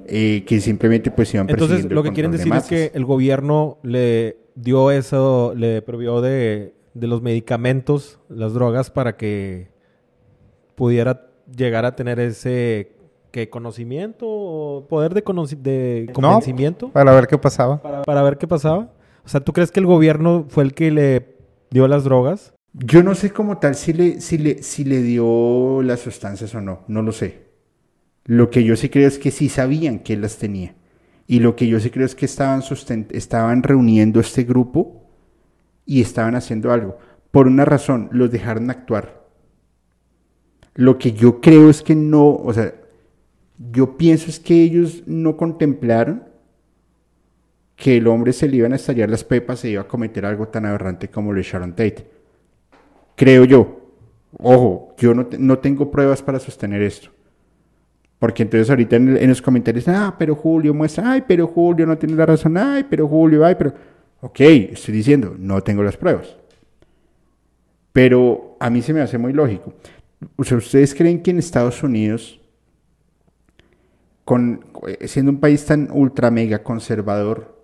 eh, que simplemente pues iban
Entonces lo que quieren decir es que el gobierno le dio eso, le provió de, de los medicamentos, las drogas para que pudiera llegar a tener ese ¿qué, conocimiento poder de, de convencimiento.
para ver qué pasaba.
para ver qué pasaba. O sea, ¿tú crees que el gobierno fue el que le dio las drogas?
Yo no sé como tal si le, si le, si le dio las sustancias o no, no lo sé. Lo que yo sí creo es que sí sabían que él las tenía. Y lo que yo sí creo es que estaban, estaban reuniendo este grupo y estaban haciendo algo. Por una razón, los dejaron actuar. Lo que yo creo es que no, o sea, yo pienso es que ellos no contemplaron que el hombre se le iban a estallar las pepas e iba a cometer algo tan aberrante como lo de Sharon Tate. Creo yo. Ojo, yo no, no tengo pruebas para sostener esto. Porque entonces ahorita en, los comentarios, ah, pero Julio muestra, ay, pero Julio no tiene la razón, ay, pero Julio, ay, pero... Ok, estoy diciendo, no tengo las pruebas. Pero a mí se me hace muy lógico. ¿ustedes creen que en Estados Unidos, con, siendo un país tan ultra mega conservador,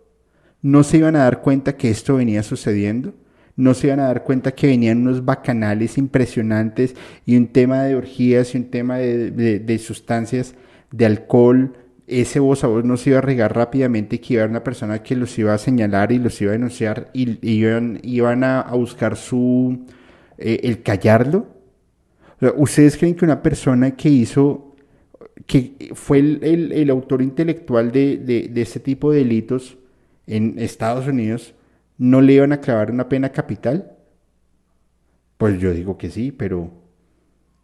no se iban a dar cuenta que esto venía sucediendo, no se iban a dar cuenta que venían unos bacanales impresionantes y un tema de orgías y un tema de, sustancias, de alcohol, ese voz a voz no se iba a regar rápidamente y que iba a haber una persona que los iba a señalar y los iba a denunciar y, iban, a, buscar su eh, el callarlo. ¿Ustedes creen que una persona que hizo, que fue el, autor intelectual de, de, este tipo de delitos, en Estados Unidos no le iban a clavar una pena capital? Pues yo digo que sí, pero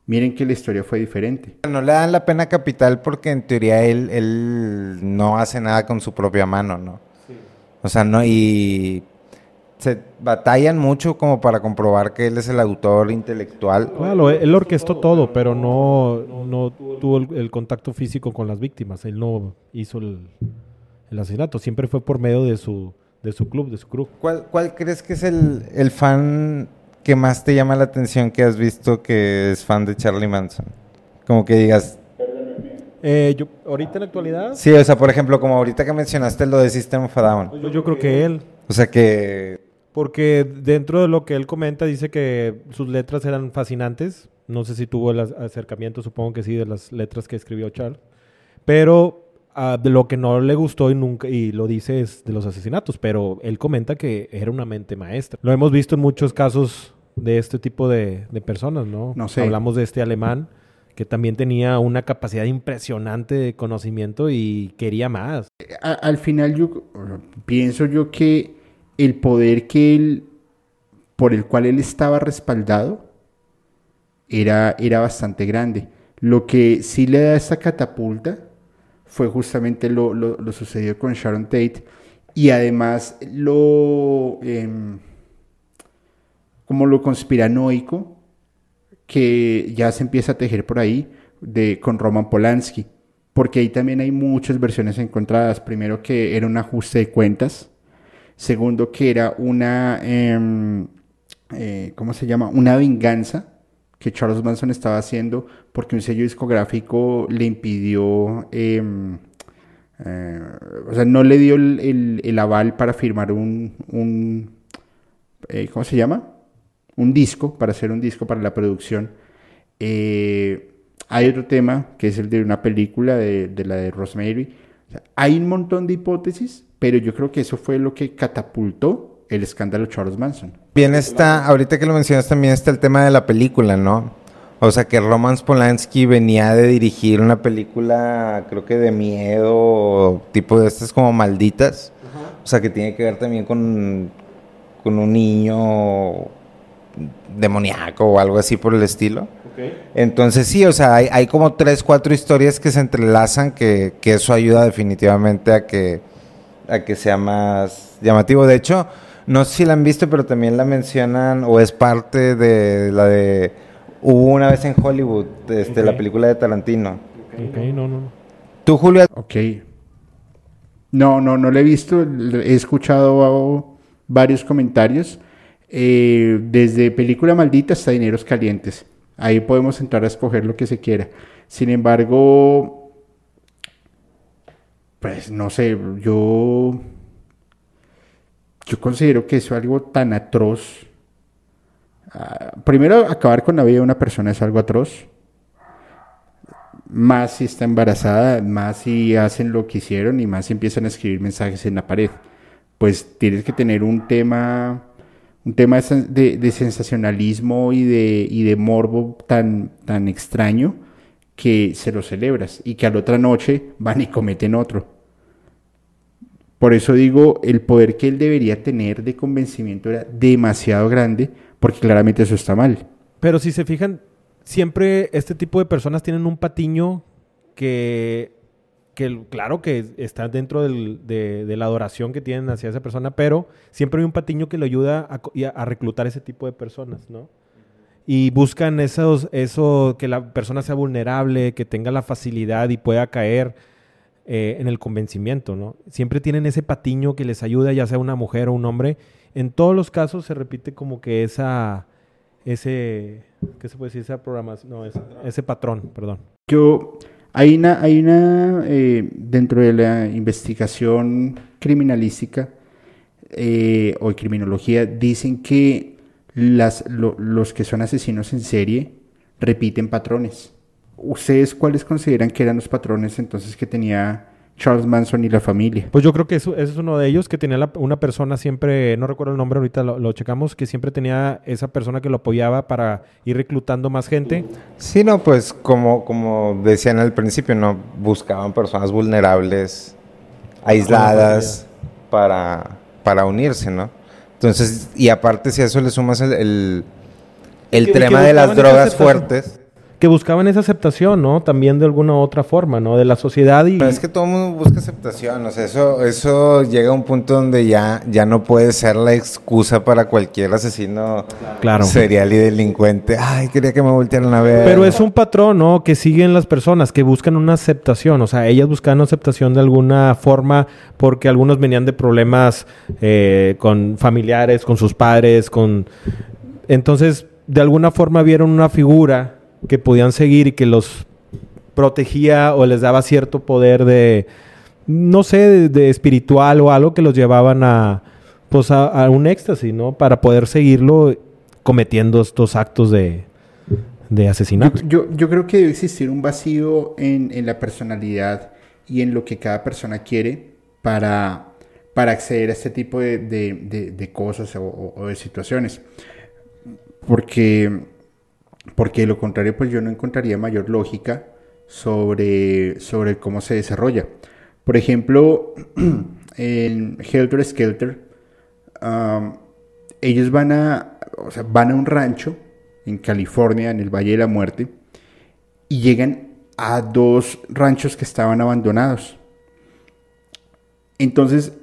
miren que la historia fue diferente.
No le dan la pena capital porque en teoría él, él no hace nada con su propia mano, ¿no? O sea, no, y se batallan mucho como para comprobar que él es el autor intelectual.
Claro, él orquestó todo, pero no, no tuvo el contacto físico con las víctimas. Él no hizo el, el asesinato. Siempre fue por medio de su, de su club, de su club.
¿Cuál, cuál crees que es el, el, fan que más te llama la atención que has visto que es fan de Charlie Manson? Como que digas...
Eh, yo, ahorita en la actualidad...
Sí, o sea, por ejemplo, como ahorita que mencionaste lo de System of Down.
Yo, yo creo que él.
O sea que...
Porque dentro de lo que él comenta dice que sus letras eran fascinantes. No sé si tuvo el acercamiento, supongo que sí, de las letras que escribió Charles. Pero de lo que no le gustó y nunca y lo dice es de los asesinatos, pero él comenta que era una mente maestra. Lo hemos visto en muchos casos de este tipo de, personas, ¿no?
No sé.
Hablamos de este alemán que también tenía una capacidad impresionante de conocimiento y quería más.
al final yo pienso yo que el poder que él por el cual él estaba respaldado era, era bastante grande. Lo que sí le da esta catapulta fue justamente lo, lo, sucedido con Sharon Tate y además lo em, como lo conspiranoico que ya se empieza a tejer por ahí de, con Roman Polanski, porque ahí también hay muchas versiones encontradas. Primero que era un ajuste de cuentas, segundo que era una, em, eh, ¿cómo se llama? Una venganza que Charles Manson estaba haciendo porque un sello discográfico le impidió, em, eh, o sea, no le dio el, aval para firmar un, un eh, ¿cómo se llama? Un disco, para hacer un disco para la producción. Eh, hay otro tema que es el de una película de, la de Rosemary. hay un montón de hipótesis, pero yo creo que eso fue lo que catapultó el escándalo Charles Manson.
Bien está, ahorita que lo mencionas también está el tema de la película, ¿no? O sea que Roman Polanski venía de dirigir una película, creo que de miedo, tipo de estas como malditas. O sea que tiene que ver también con, con un niño demoníaco o algo así por el estilo. Entonces sí, o sea, hay, hay, como tres, cuatro historias que se entrelazan que, que eso ayuda definitivamente a que, a que sea más llamativo. De hecho, No sé si la han visto, pero también la mencionan o es parte de la de... Hubo una vez en Hollywood, este, la película de Tarantino.
Ok, no, no. no.
¿Tú, Julio,
Ok. No, no, no lo he visto. He escuchado varios comentarios. eh, desde película maldita hasta dineros calientes. Ahí podemos entrar a escoger lo que se quiera. Sin embargo, pues no sé, yo, yo considero que eso es algo tan atroz. Ah, primero, acabar con la vida de una persona es algo atroz más si está embarazada, más si hacen lo que hicieron y más si empiezan a escribir mensajes en la pared. Pues tienes que tener un tema, un tema de, sen- de- de sensacionalismo y de, y de morbo tan, extraño que se lo celebras y que a otra noche van y cometen otro. Por eso digo, el poder que él debería tener de convencimiento era demasiado grande, porque claramente eso está mal.
Pero si se fijan, siempre este tipo de personas tienen un patiño que, que claro que está dentro de, la adoración que tienen hacia esa persona, pero siempre hay un patiño que le ayuda a- a reclutar ese tipo de personas, ¿no? Y buscan esos, eso, que la persona sea vulnerable, que tenga la facilidad y pueda caer eh, en el convencimiento, ¿no? Siempre tienen ese patiño que les ayuda, ya sea una mujer o un hombre. En todos los casos se repite como que esa, ese, ¿qué se puede decir? Esa programación, no, ese, ese patrón, perdón.
Yo, hay una, hay una eh, dentro de la investigación criminalística eh, o criminología, dicen que las, lo- los que son asesinos en serie repiten patrones. ¿Ustedes cuáles consideran que eran los patrones entonces que tenía Charles Manson y la familia?
Pues yo creo que eso, ese es uno de ellos, que tenía la- una persona siempre, no recuerdo el nombre, ahorita lo, lo checamos, que siempre tenía esa persona que lo apoyaba para ir reclutando más gente.
Sí, no, pues como, como decían al principio, ¿no? Buscaban personas vulnerables, aisladas, para, para unirse, ¿no? Entonces, y aparte si a eso le sumas el, el, tema de las drogas fuertes,
Que buscaban esa aceptación, ¿no? También de alguna u otra forma, ¿no? De la sociedad y...
pero es que todo el mundo busca aceptación, o sea, eso, eso llega a un punto donde ya, ya no puede ser la excusa para cualquier asesino
Claro.
serial y delincuente. Ay, quería que me voltearan a ver.
Pero es un patrón, ¿no? Que siguen las personas, que buscan una aceptación. O sea, ellas buscan aceptación de alguna forma porque algunos venían de problemas eh, con familiares, con sus padres, con... Entonces, de alguna forma vieron una figura que podían seguir y que los protegía o les daba cierto poder de, no sé, de, espiritual o algo que los llevaban a, pues a, un éxtasis, ¿no? Para poder seguirlo cometiendo estos actos de, de asesinato.
yo, yo creo que debe existir un vacío en, en la personalidad y en lo que cada persona quiere para, para acceder a este tipo de, de- de- cosas o de situaciones. Porque, porque de lo contrario, pues yo no encontraría mayor lógica sobre, sobre cómo se desarrolla. Por ejemplo, en Helter Skelter, ellos van a, van a un rancho en California, en el Valle de la Muerte, y llegan a dos ranchos que estaban abandonados. Entonces,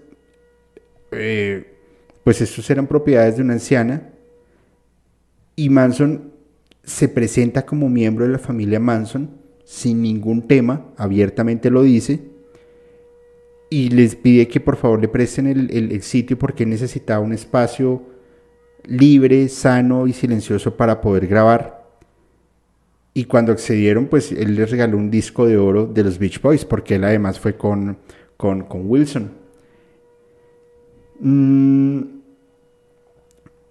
eh, pues estos eran propiedades de una anciana, y Manson se presenta como miembro de la familia Manson, sin ningún tema, abiertamente lo dice, y les pide que por favor le presten el, el- sitio porque necesitaba un espacio libre, sano y silencioso para poder grabar. Y cuando accedieron, pues él les regaló un disco de oro de los Beach Boys, porque él además fue con, con, con Wilson. Mm,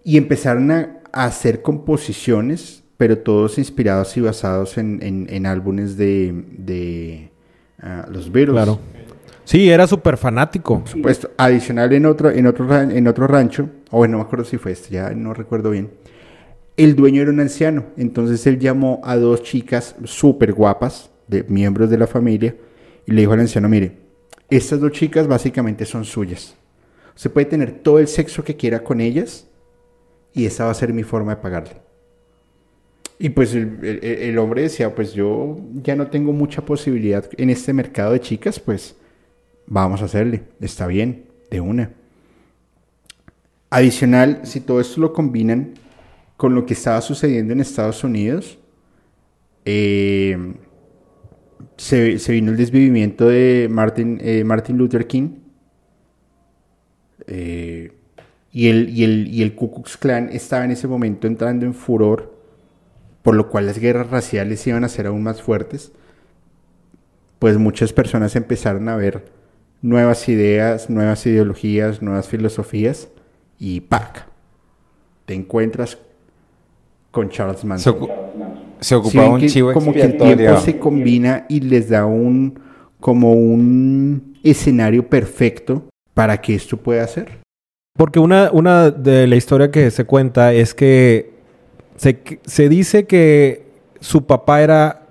y empezaron a hacer composiciones, pero todos inspirados y basados en, en- en álbumes de, de ah, los Beatles.
Claro. Sí, era súper fanático.
Por supuesto, adicional en otro, en otro, en otro rancho, o bueno, no me acuerdo si fue este, ya no recuerdo bien. El dueño era un anciano, entonces él llamó a dos chicas súper guapas, de miembros de la familia, y le dijo al anciano, mire, estas dos chicas básicamente son suyas. Usted puede tener todo el sexo que quiera con ellas, y esa va a ser mi forma de pagarle. Y pues el, el- hombre decía, pues yo ya no tengo mucha posibilidad en este mercado de chicas, pues vamos a hacerle, está bien, de una. Adicional, si todo esto lo combinan con lo que estaba sucediendo en Estados Unidos, eh, se, se, vino el desvivimiento de Martin, eh, Martin Luther King eh, y, el, y, el, y el Ku Klux Klan estaba en ese momento entrando en furor, por lo cual las guerras raciales iban a ser aún más fuertes, pues muchas personas empezaron a ver nuevas ideas, nuevas ideologías, nuevas filosofías y ¡pac! Te encuentras con Charles Manson.
Se, se ocupaba un chivo
Como que el tiempo se combina y les da un como un escenario perfecto para que esto pueda ser.
Porque una, una de la historia que se cuenta es que se, dice que su papá era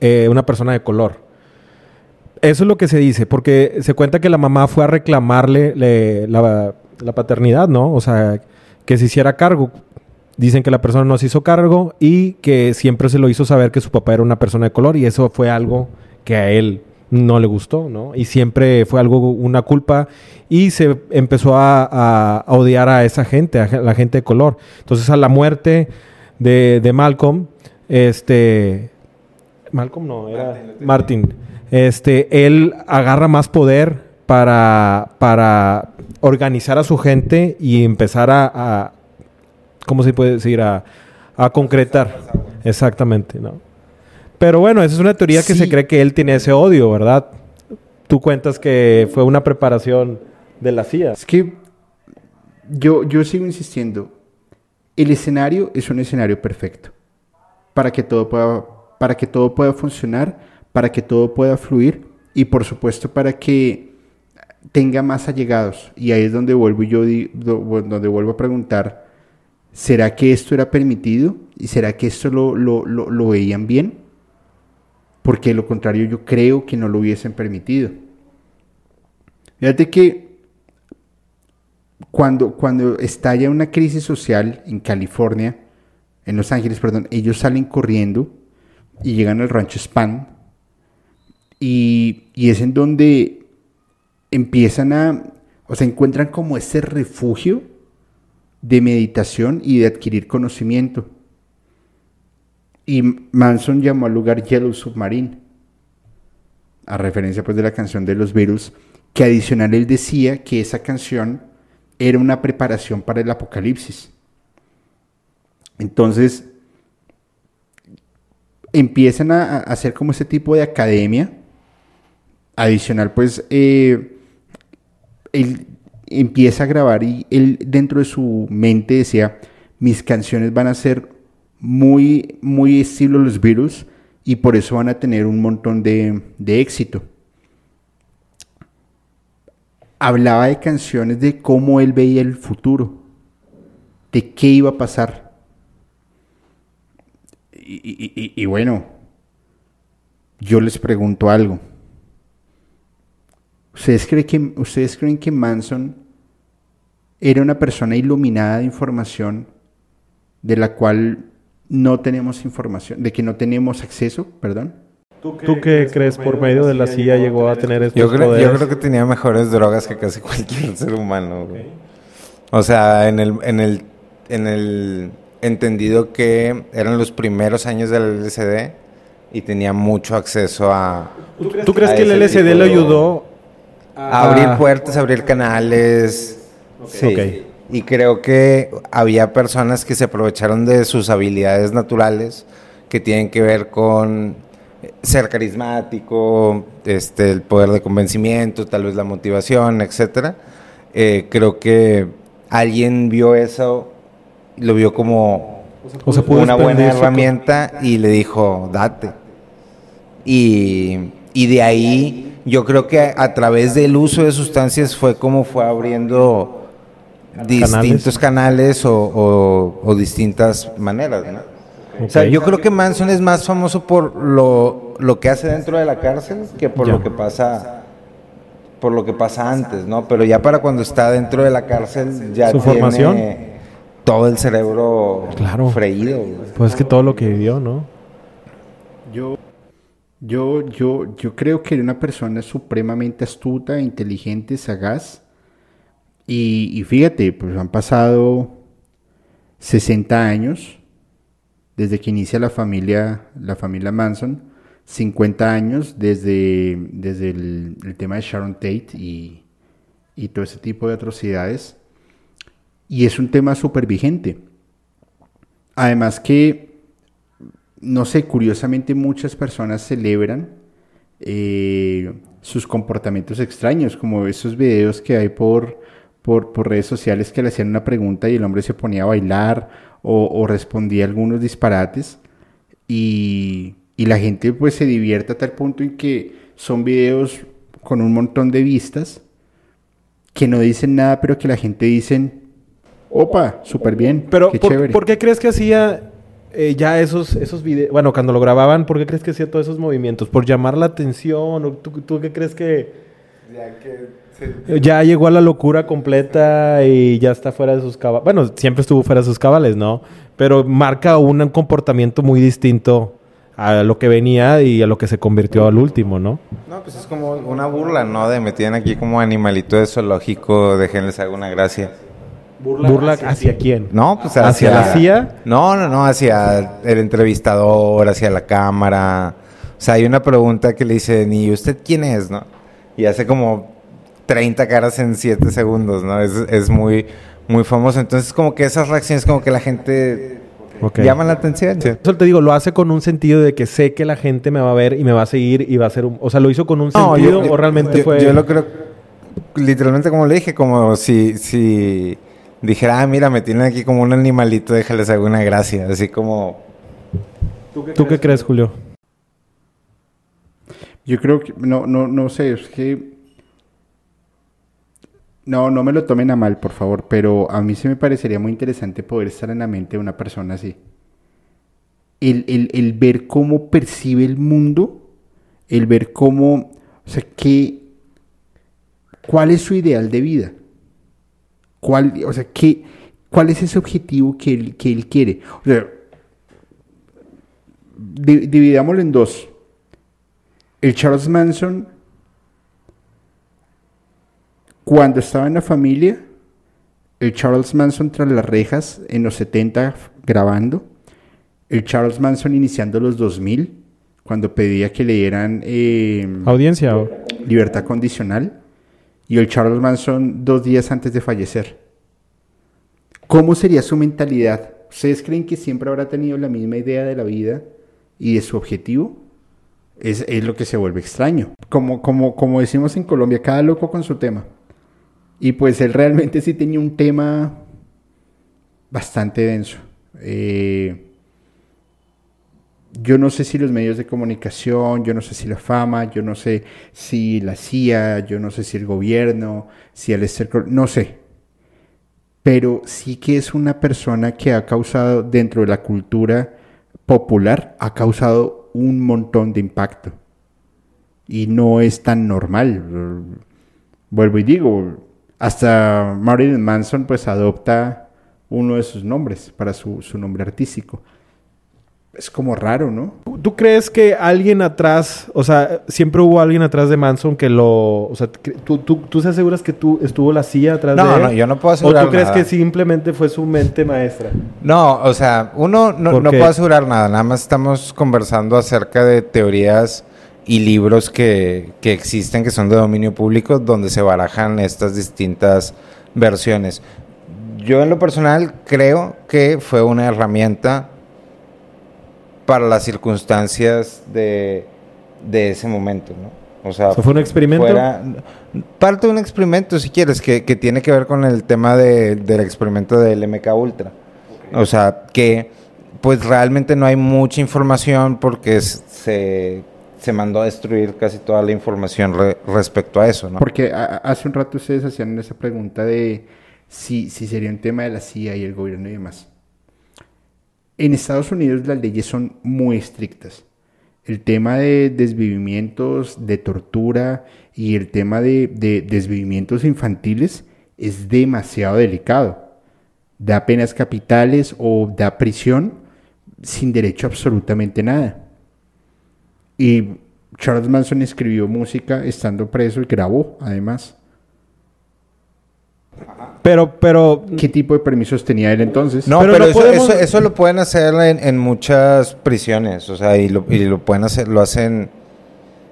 eh, una persona de color. Eso es lo que se dice, porque se cuenta que la mamá fue a reclamarle le, la, la paternidad, ¿no? O sea, que se hiciera cargo. Dicen que la persona no se hizo cargo y que siempre se lo hizo saber que su papá era una persona de color y eso fue algo que a él no le gustó, ¿no? Y siempre fue algo, una culpa y se empezó a, a, a odiar a esa gente, a la gente de color. Entonces a la muerte de, de Malcolm, este... Malcolm no, era Martin. Este, él agarra más poder para, para organizar a su gente y empezar a, a ¿cómo se puede decir? A, a concretar. Exactamente, ¿no? Pero bueno, esa es una teoría que se cree que él tiene ese odio, ¿verdad? Tú cuentas que fue una preparación de la CIA.
Es que yo, yo sigo insistiendo. El escenario es un escenario perfecto para que todo pueda, para que todo pueda funcionar, para que todo pueda fluir y por supuesto para que tenga más allegados. Y ahí es donde vuelvo yo donde vuelvo a preguntar, ¿será que esto era permitido? ¿Y será que esto lo, lo, lo, lo veían bien? Porque de lo contrario yo creo que no lo hubiesen permitido. Fíjate que cuando, cuando estalla una crisis social en California, en Los Ángeles, perdón, ellos salen corriendo y llegan al rancho Span y, es en donde empiezan a, o sea, encuentran como ese refugio de meditación y de adquirir conocimiento. Y Manson llamó al lugar Yellow Submarine, a referencia pues de la canción de los Beatles, que adicional él decía que esa canción era una preparación para el apocalipsis. Entonces, empiezan a, hacer como ese tipo de academia. Adicional, pues, eh, él empieza a grabar y él dentro de su mente decía, mis canciones van a ser muy, muy estilo los Beatles y por eso van a tener un montón de, de éxito. Hablaba de canciones de cómo él veía el futuro, de qué iba a pasar. Y, y- bueno, yo les pregunto algo. ¿Ustedes creen, que, ¿Ustedes creen que Manson era una persona iluminada de información de la cual no tenemos información, de que no tenemos acceso, perdón?
¿Tú qué crees por medio de la CIA llegó a tener estos
Yo creo, yo creo que tenía mejores drogas que casi cualquier ser humano. O sea, en el, en el, en el entendido que eran los primeros años del LSD y tenía mucho acceso a,
¿Tú crees
a
que el LSD
de-
ayudó
a abrir puertas, abrir canales? Sí.
Ok.
Y creo que había personas que se aprovecharon de sus habilidades naturales que tienen que ver con ser carismático, este, el poder de convencimiento, tal vez la motivación, etcétera. Eh, creo que alguien vio eso, lo vio como
O sea, pudo
una buena herramienta y le dijo, date. Y, y de ahí yo creo que a través del uso de sustancias fue como fue abriendo distintos canales, o, o- o distintas maneras, ¿no? O sea, yo creo que Manson es más famoso por lo, lo que hace dentro de la cárcel que por
Ya.
lo que pasa por lo que pasa antes, ¿no? Pero ya para cuando está dentro de la cárcel ya
Su
tiene
formación.
todo el cerebro
Claro.
freído.
Pues es que todo lo que vivió, ¿no?
Yo, yo, yo, yo creo que era una persona supremamente astuta, inteligente, sagaz Y, fíjate, pues han pasado 60 años desde que inicia la familia, la familia Manson, 50 años desde, desde el, el tema de Sharon Tate y, y todo ese tipo de atrocidades. Y es un tema súper vigente. Además que, no sé, curiosamente muchas personas celebran eh, sus comportamientos extraños, como esos videos que hay por, por, por, redes sociales que le hacían una pregunta y el hombre se ponía a bailar o, o respondía algunos disparates. Y, y la gente pues se divierte a tal punto en que son videos con un montón de vistas que no dicen nada, pero que la gente dicen, opa, súper bien,
pero
qué
por,
chévere.
¿por qué crees que hacía eh, ya esos, esos videos? Bueno, cuando lo grababan, ¿por qué crees que hacía todos esos movimientos? ¿Por llamar la atención? ¿O tú, tú qué crees que...?
Ya que...
Ya llegó a la locura completa y ya está fuera de sus cabales. Bueno, siempre estuvo fuera de sus cabales, ¿no? Pero marca un comportamiento muy distinto a lo que venía y a lo que se convirtió al último, ¿no?
No, pues es como una burla, ¿no? De me tienen aquí como animalito de zoológico, déjenles alguna gracia.
¿Burla, ¿Burla hacia, hacia, quién?
No, pues
hacia,
hacia,
la CIA.
No, no, no, hacia el entrevistador, hacia la cámara. O sea, hay una pregunta que le dicen, ¿y usted quién es, no? Y hace como 30 caras en 7 segundos, ¿no? Es, es muy, muy famoso. Entonces, como que esas reacciones, como que la gente Okay. Llaman la atención.
Sí. Eso te digo, lo hace con un sentido de que sé que la gente me va a ver y me va a seguir y va a ser un... O sea, ¿lo hizo con un no, sentido yo, o realmente
yo,
fue...?
Yo lo creo... Literalmente como le dije, como si... si dijera, ah, mira, me tienen aquí como un animalito, déjales alguna gracia. Así como...
¿Tú qué, ¿Tú crees, qué crees, Julio?
Yo creo que... No, no, no sé, es que... No, no me lo tomen a mal, por favor, pero a mí sí me parecería muy interesante poder estar en la mente de una persona así. El, el, el ver cómo percibe el mundo, el ver cómo, o sea, qué, cuál es su ideal de vida, cuál, o sea, qué, cuál es ese objetivo que él, que él quiere. O sea, di, dividámoslo en dos. El Charles Manson cuando estaba en la familia, el Charles Manson tras las rejas en los 70 grabando, el Charles Manson iniciando los 2000, cuando pedía que le dieran eh,
audiencia o
libertad condicional, y el Charles Manson dos días antes de fallecer. ¿Cómo sería su mentalidad? ¿Ustedes creen que siempre habrá tenido la misma idea de la vida y de su objetivo? Es, es lo que se vuelve extraño. Como, como, como decimos en Colombia, cada loco con su tema. Y pues él realmente sí tenía un tema bastante denso. Eh, yo no sé si los medios de comunicación, yo no sé si la fama, yo no sé si la CIA, yo no sé si el gobierno, si el no sé. Pero sí que es una persona que ha causado dentro de la cultura popular, ha causado un montón de impacto. Y no es tan normal. Vuelvo y digo, hasta Marilyn Manson pues adopta uno de sus nombres para su, su, nombre artístico. Es como raro, ¿no?
¿Tú crees que alguien atrás, o sea, siempre hubo alguien atrás de Manson que lo, o sea, ¿tú, tú, tú se aseguras que tú estuvo la silla atrás
no,
de él?
No, yo no puedo asegurar
¿O tú crees
nada.
que simplemente fue su mente maestra?
No, o sea, uno no, no puedo asegurar nada, nada más estamos conversando acerca de teorías y libros que, que, existen, que son de dominio público, donde se barajan estas distintas versiones. Yo en lo personal creo que fue una herramienta para las circunstancias de, de ese momento, ¿no?
O sea, ¿fue un experimento?
Fuera, parte de un experimento, si quieres, que, que tiene que ver con el tema de, del experimento del MK Ultra. Okay. O sea, que pues realmente no hay mucha información porque se se mandó a destruir casi toda la información re respecto a eso, ¿no?
Porque hace un rato ustedes hacían esa pregunta de si, si sería un tema de la CIA y el gobierno y demás. En Estados Unidos las leyes son muy estrictas. El tema de desvivimientos, de tortura y el tema de, de desvivimientos infantiles es demasiado delicado. Da penas capitales o da prisión sin derecho a absolutamente nada. Y Charles Manson escribió música estando preso y grabó, además.
Pero, pero...
¿Qué tipo de permisos tenía él entonces?
No,
Pero
pero,
no
eso,
podemos-
eso, eso lo pueden hacer en, en muchas prisiones, o sea, y lo, y lo pueden hacer, lo hacen,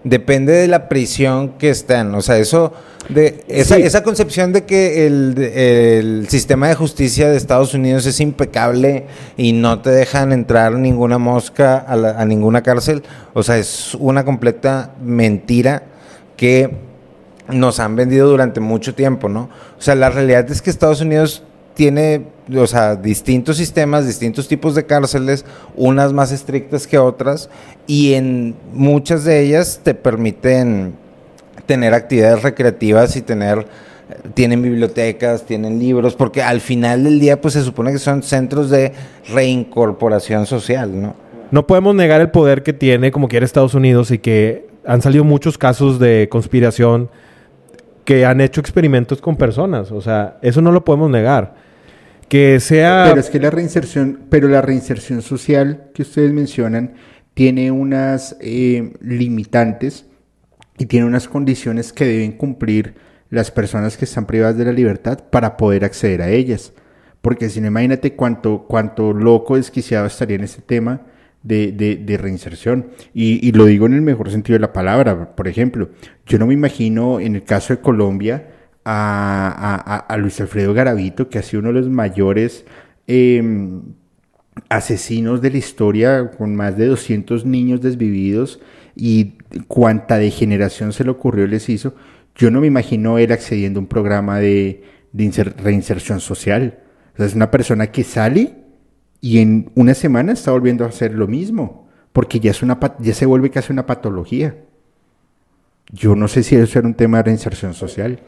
depende de la prisión que estén, o sea, eso, de esa,
Sí.
esa concepción de que el, el sistema de justicia de Estados Unidos es impecable y no te dejan entrar ninguna mosca a, la- a ninguna cárcel, o sea, es una completa mentira que nos han vendido durante mucho tiempo, ¿no? O sea, la realidad es que Estados Unidos tiene, o sea, distintos sistemas, distintos tipos de cárceles, unas más estrictas que otras, y en muchas de ellas te permiten tener actividades recreativas y tener tienen bibliotecas, tienen libros, porque al final del día pues se supone que son centros de reincorporación social, ¿no?
No podemos negar el poder que tiene como quiere Estados Unidos y que han salido muchos casos de conspiración que han hecho experimentos con personas. O sea, eso no lo podemos negar. Que sea...
Pero es que la reinserción, pero la reinserción social que ustedes mencionan tiene unas eh, limitantes y tiene unas condiciones que deben cumplir las personas que están privadas de la libertad para poder acceder a ellas. Porque si no, imagínate cuánto, cuánto loco desquiciado estaría en este tema de, de- de reinserción. Y, y lo digo en el mejor sentido de la palabra. Por ejemplo, yo no me imagino en el caso de Colombia a, Luis Alfredo Garavito, que ha sido uno de los mayores em, asesinos de la historia, con más de 200 niños desvividos y cuánta degeneración se le ocurrió les hizo. Yo no me imagino él accediendo a un programa de, de inser- reinserción social. Es una persona que sale y en una semana está volviendo a hacer lo mismo, porque ya, es una, ya se vuelve casi una patología. Yo no sé si eso era un tema de reinserción social.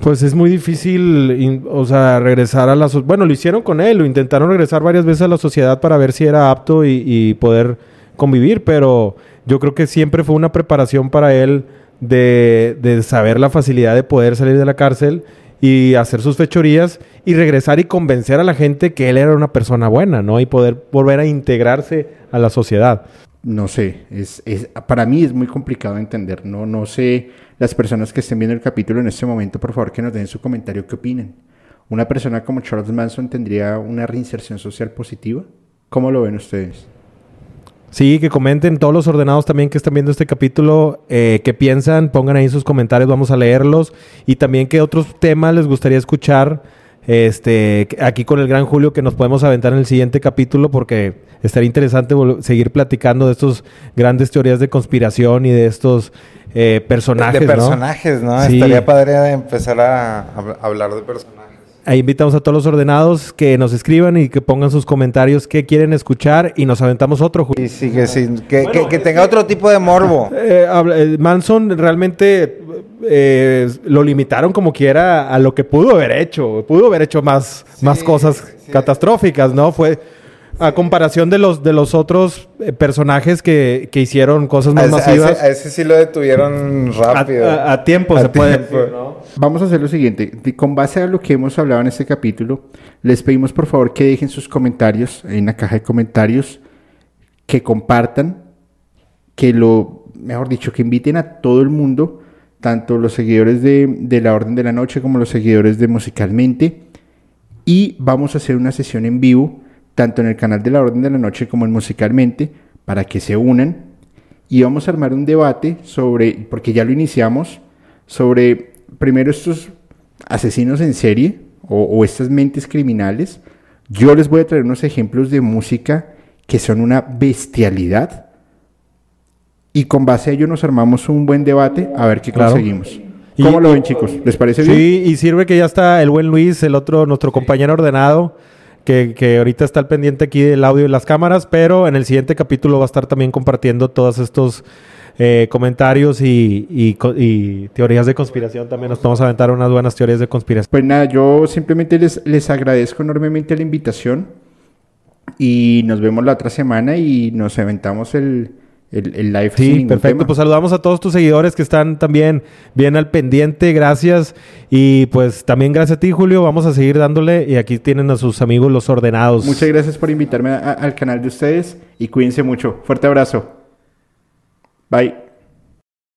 Pues es muy difícil, o sea, regresar a la... so- Bueno, lo hicieron con él, lo intentaron regresar varias veces a la sociedad para ver si era apto y, y poder convivir, pero yo creo que siempre fue una preparación para él de, de saber la facilidad de poder salir de la cárcel y hacer sus fechorías y regresar y convencer a la gente que él era una persona buena, ¿no? Y poder volver a integrarse a la sociedad.
No sé, es, es, para mí es muy complicado de entender. No, no sé, las personas que estén viendo el capítulo en este momento, por favor, que nos den su comentario, qué opinan. ¿Una persona como Charles Manson tendría una reinserción social positiva? ¿Cómo lo ven ustedes?
Sí, que comenten todos los ordenados también que están viendo este capítulo, eh, qué piensan, pongan ahí sus comentarios, vamos a leerlos. Y también qué otros temas les gustaría escuchar este, aquí con el gran Julio que nos podemos aventar en el siguiente capítulo porque estaría interesante seguir platicando de estos grandes teorías de conspiración y de estos eh, personajes.
de personajes, ¿no?
Sí.
Estaría padre empezar a, a hablar de personajes.
Ahí invitamos a todos los ordenados que nos escriban y que pongan sus comentarios qué quieren escuchar y nos aventamos otro. Julio.
Y sí, que, sí, que, que- que tenga otro tipo de morbo.
Eh, eh, Manson realmente eh, lo limitaron como quiera a lo que pudo haber hecho. Pudo haber hecho más, más cosas
sí.
catastróficas, ¿no? Fue a comparación de los de los otros eh, personajes que, que hicieron cosas
A
más
ese, a
masivas.
ese- a ese sí lo detuvieron
A,
rápido.
a- a tiempo
A
se puede
tiempo.
decir, ¿no?
Vamos a hacer lo siguiente. Con base a lo que hemos hablado en este capítulo, les pedimos por favor que dejen sus comentarios en la caja de comentarios, que compartan, que lo, mejor dicho, que inviten a todo el mundo, tanto los seguidores de, de la Orden de la Noche como los seguidores de Musicalmente. Y vamos a hacer una sesión en vivo, tanto en el canal de la Orden de la Noche como en Musicalmente, para que se unan. Y vamos a armar un debate sobre, porque ya lo iniciamos, sobre primero estos asesinos en serie o, o estas mentes criminales. Yo les voy a traer unos ejemplos de música que son una bestialidad. Y con base a ello nos armamos un buen debate a ver qué
Claro.
conseguimos.
Y-
¿Cómo lo ven, chicos? ¿Les parece bien?
Sí, y sirve que ya está el buen Luis, el otro, nuestro compañero ordenado, que, que ahorita está al pendiente aquí del audio y las cámaras, pero en el siguiente capítulo va a estar también compartiendo todos estos eh, comentarios y, y teorías de conspiración. También nos vamos a aventar unas buenas teorías de conspiración.
Pues nada, yo simplemente les, les agradezco enormemente la invitación y nos vemos la otra semana y nos aventamos el, el, el live.
Sí, perfecto.
tema.
Pues saludamos a todos tus seguidores que están también bien al pendiente. Gracias. Y pues también gracias a ti, Julio. Vamos a seguir dándole. Y aquí tienen a sus amigos los ordenados.
Muchas gracias por invitarme a- a- al canal de ustedes y cuídense mucho. Fuerte abrazo. Bye.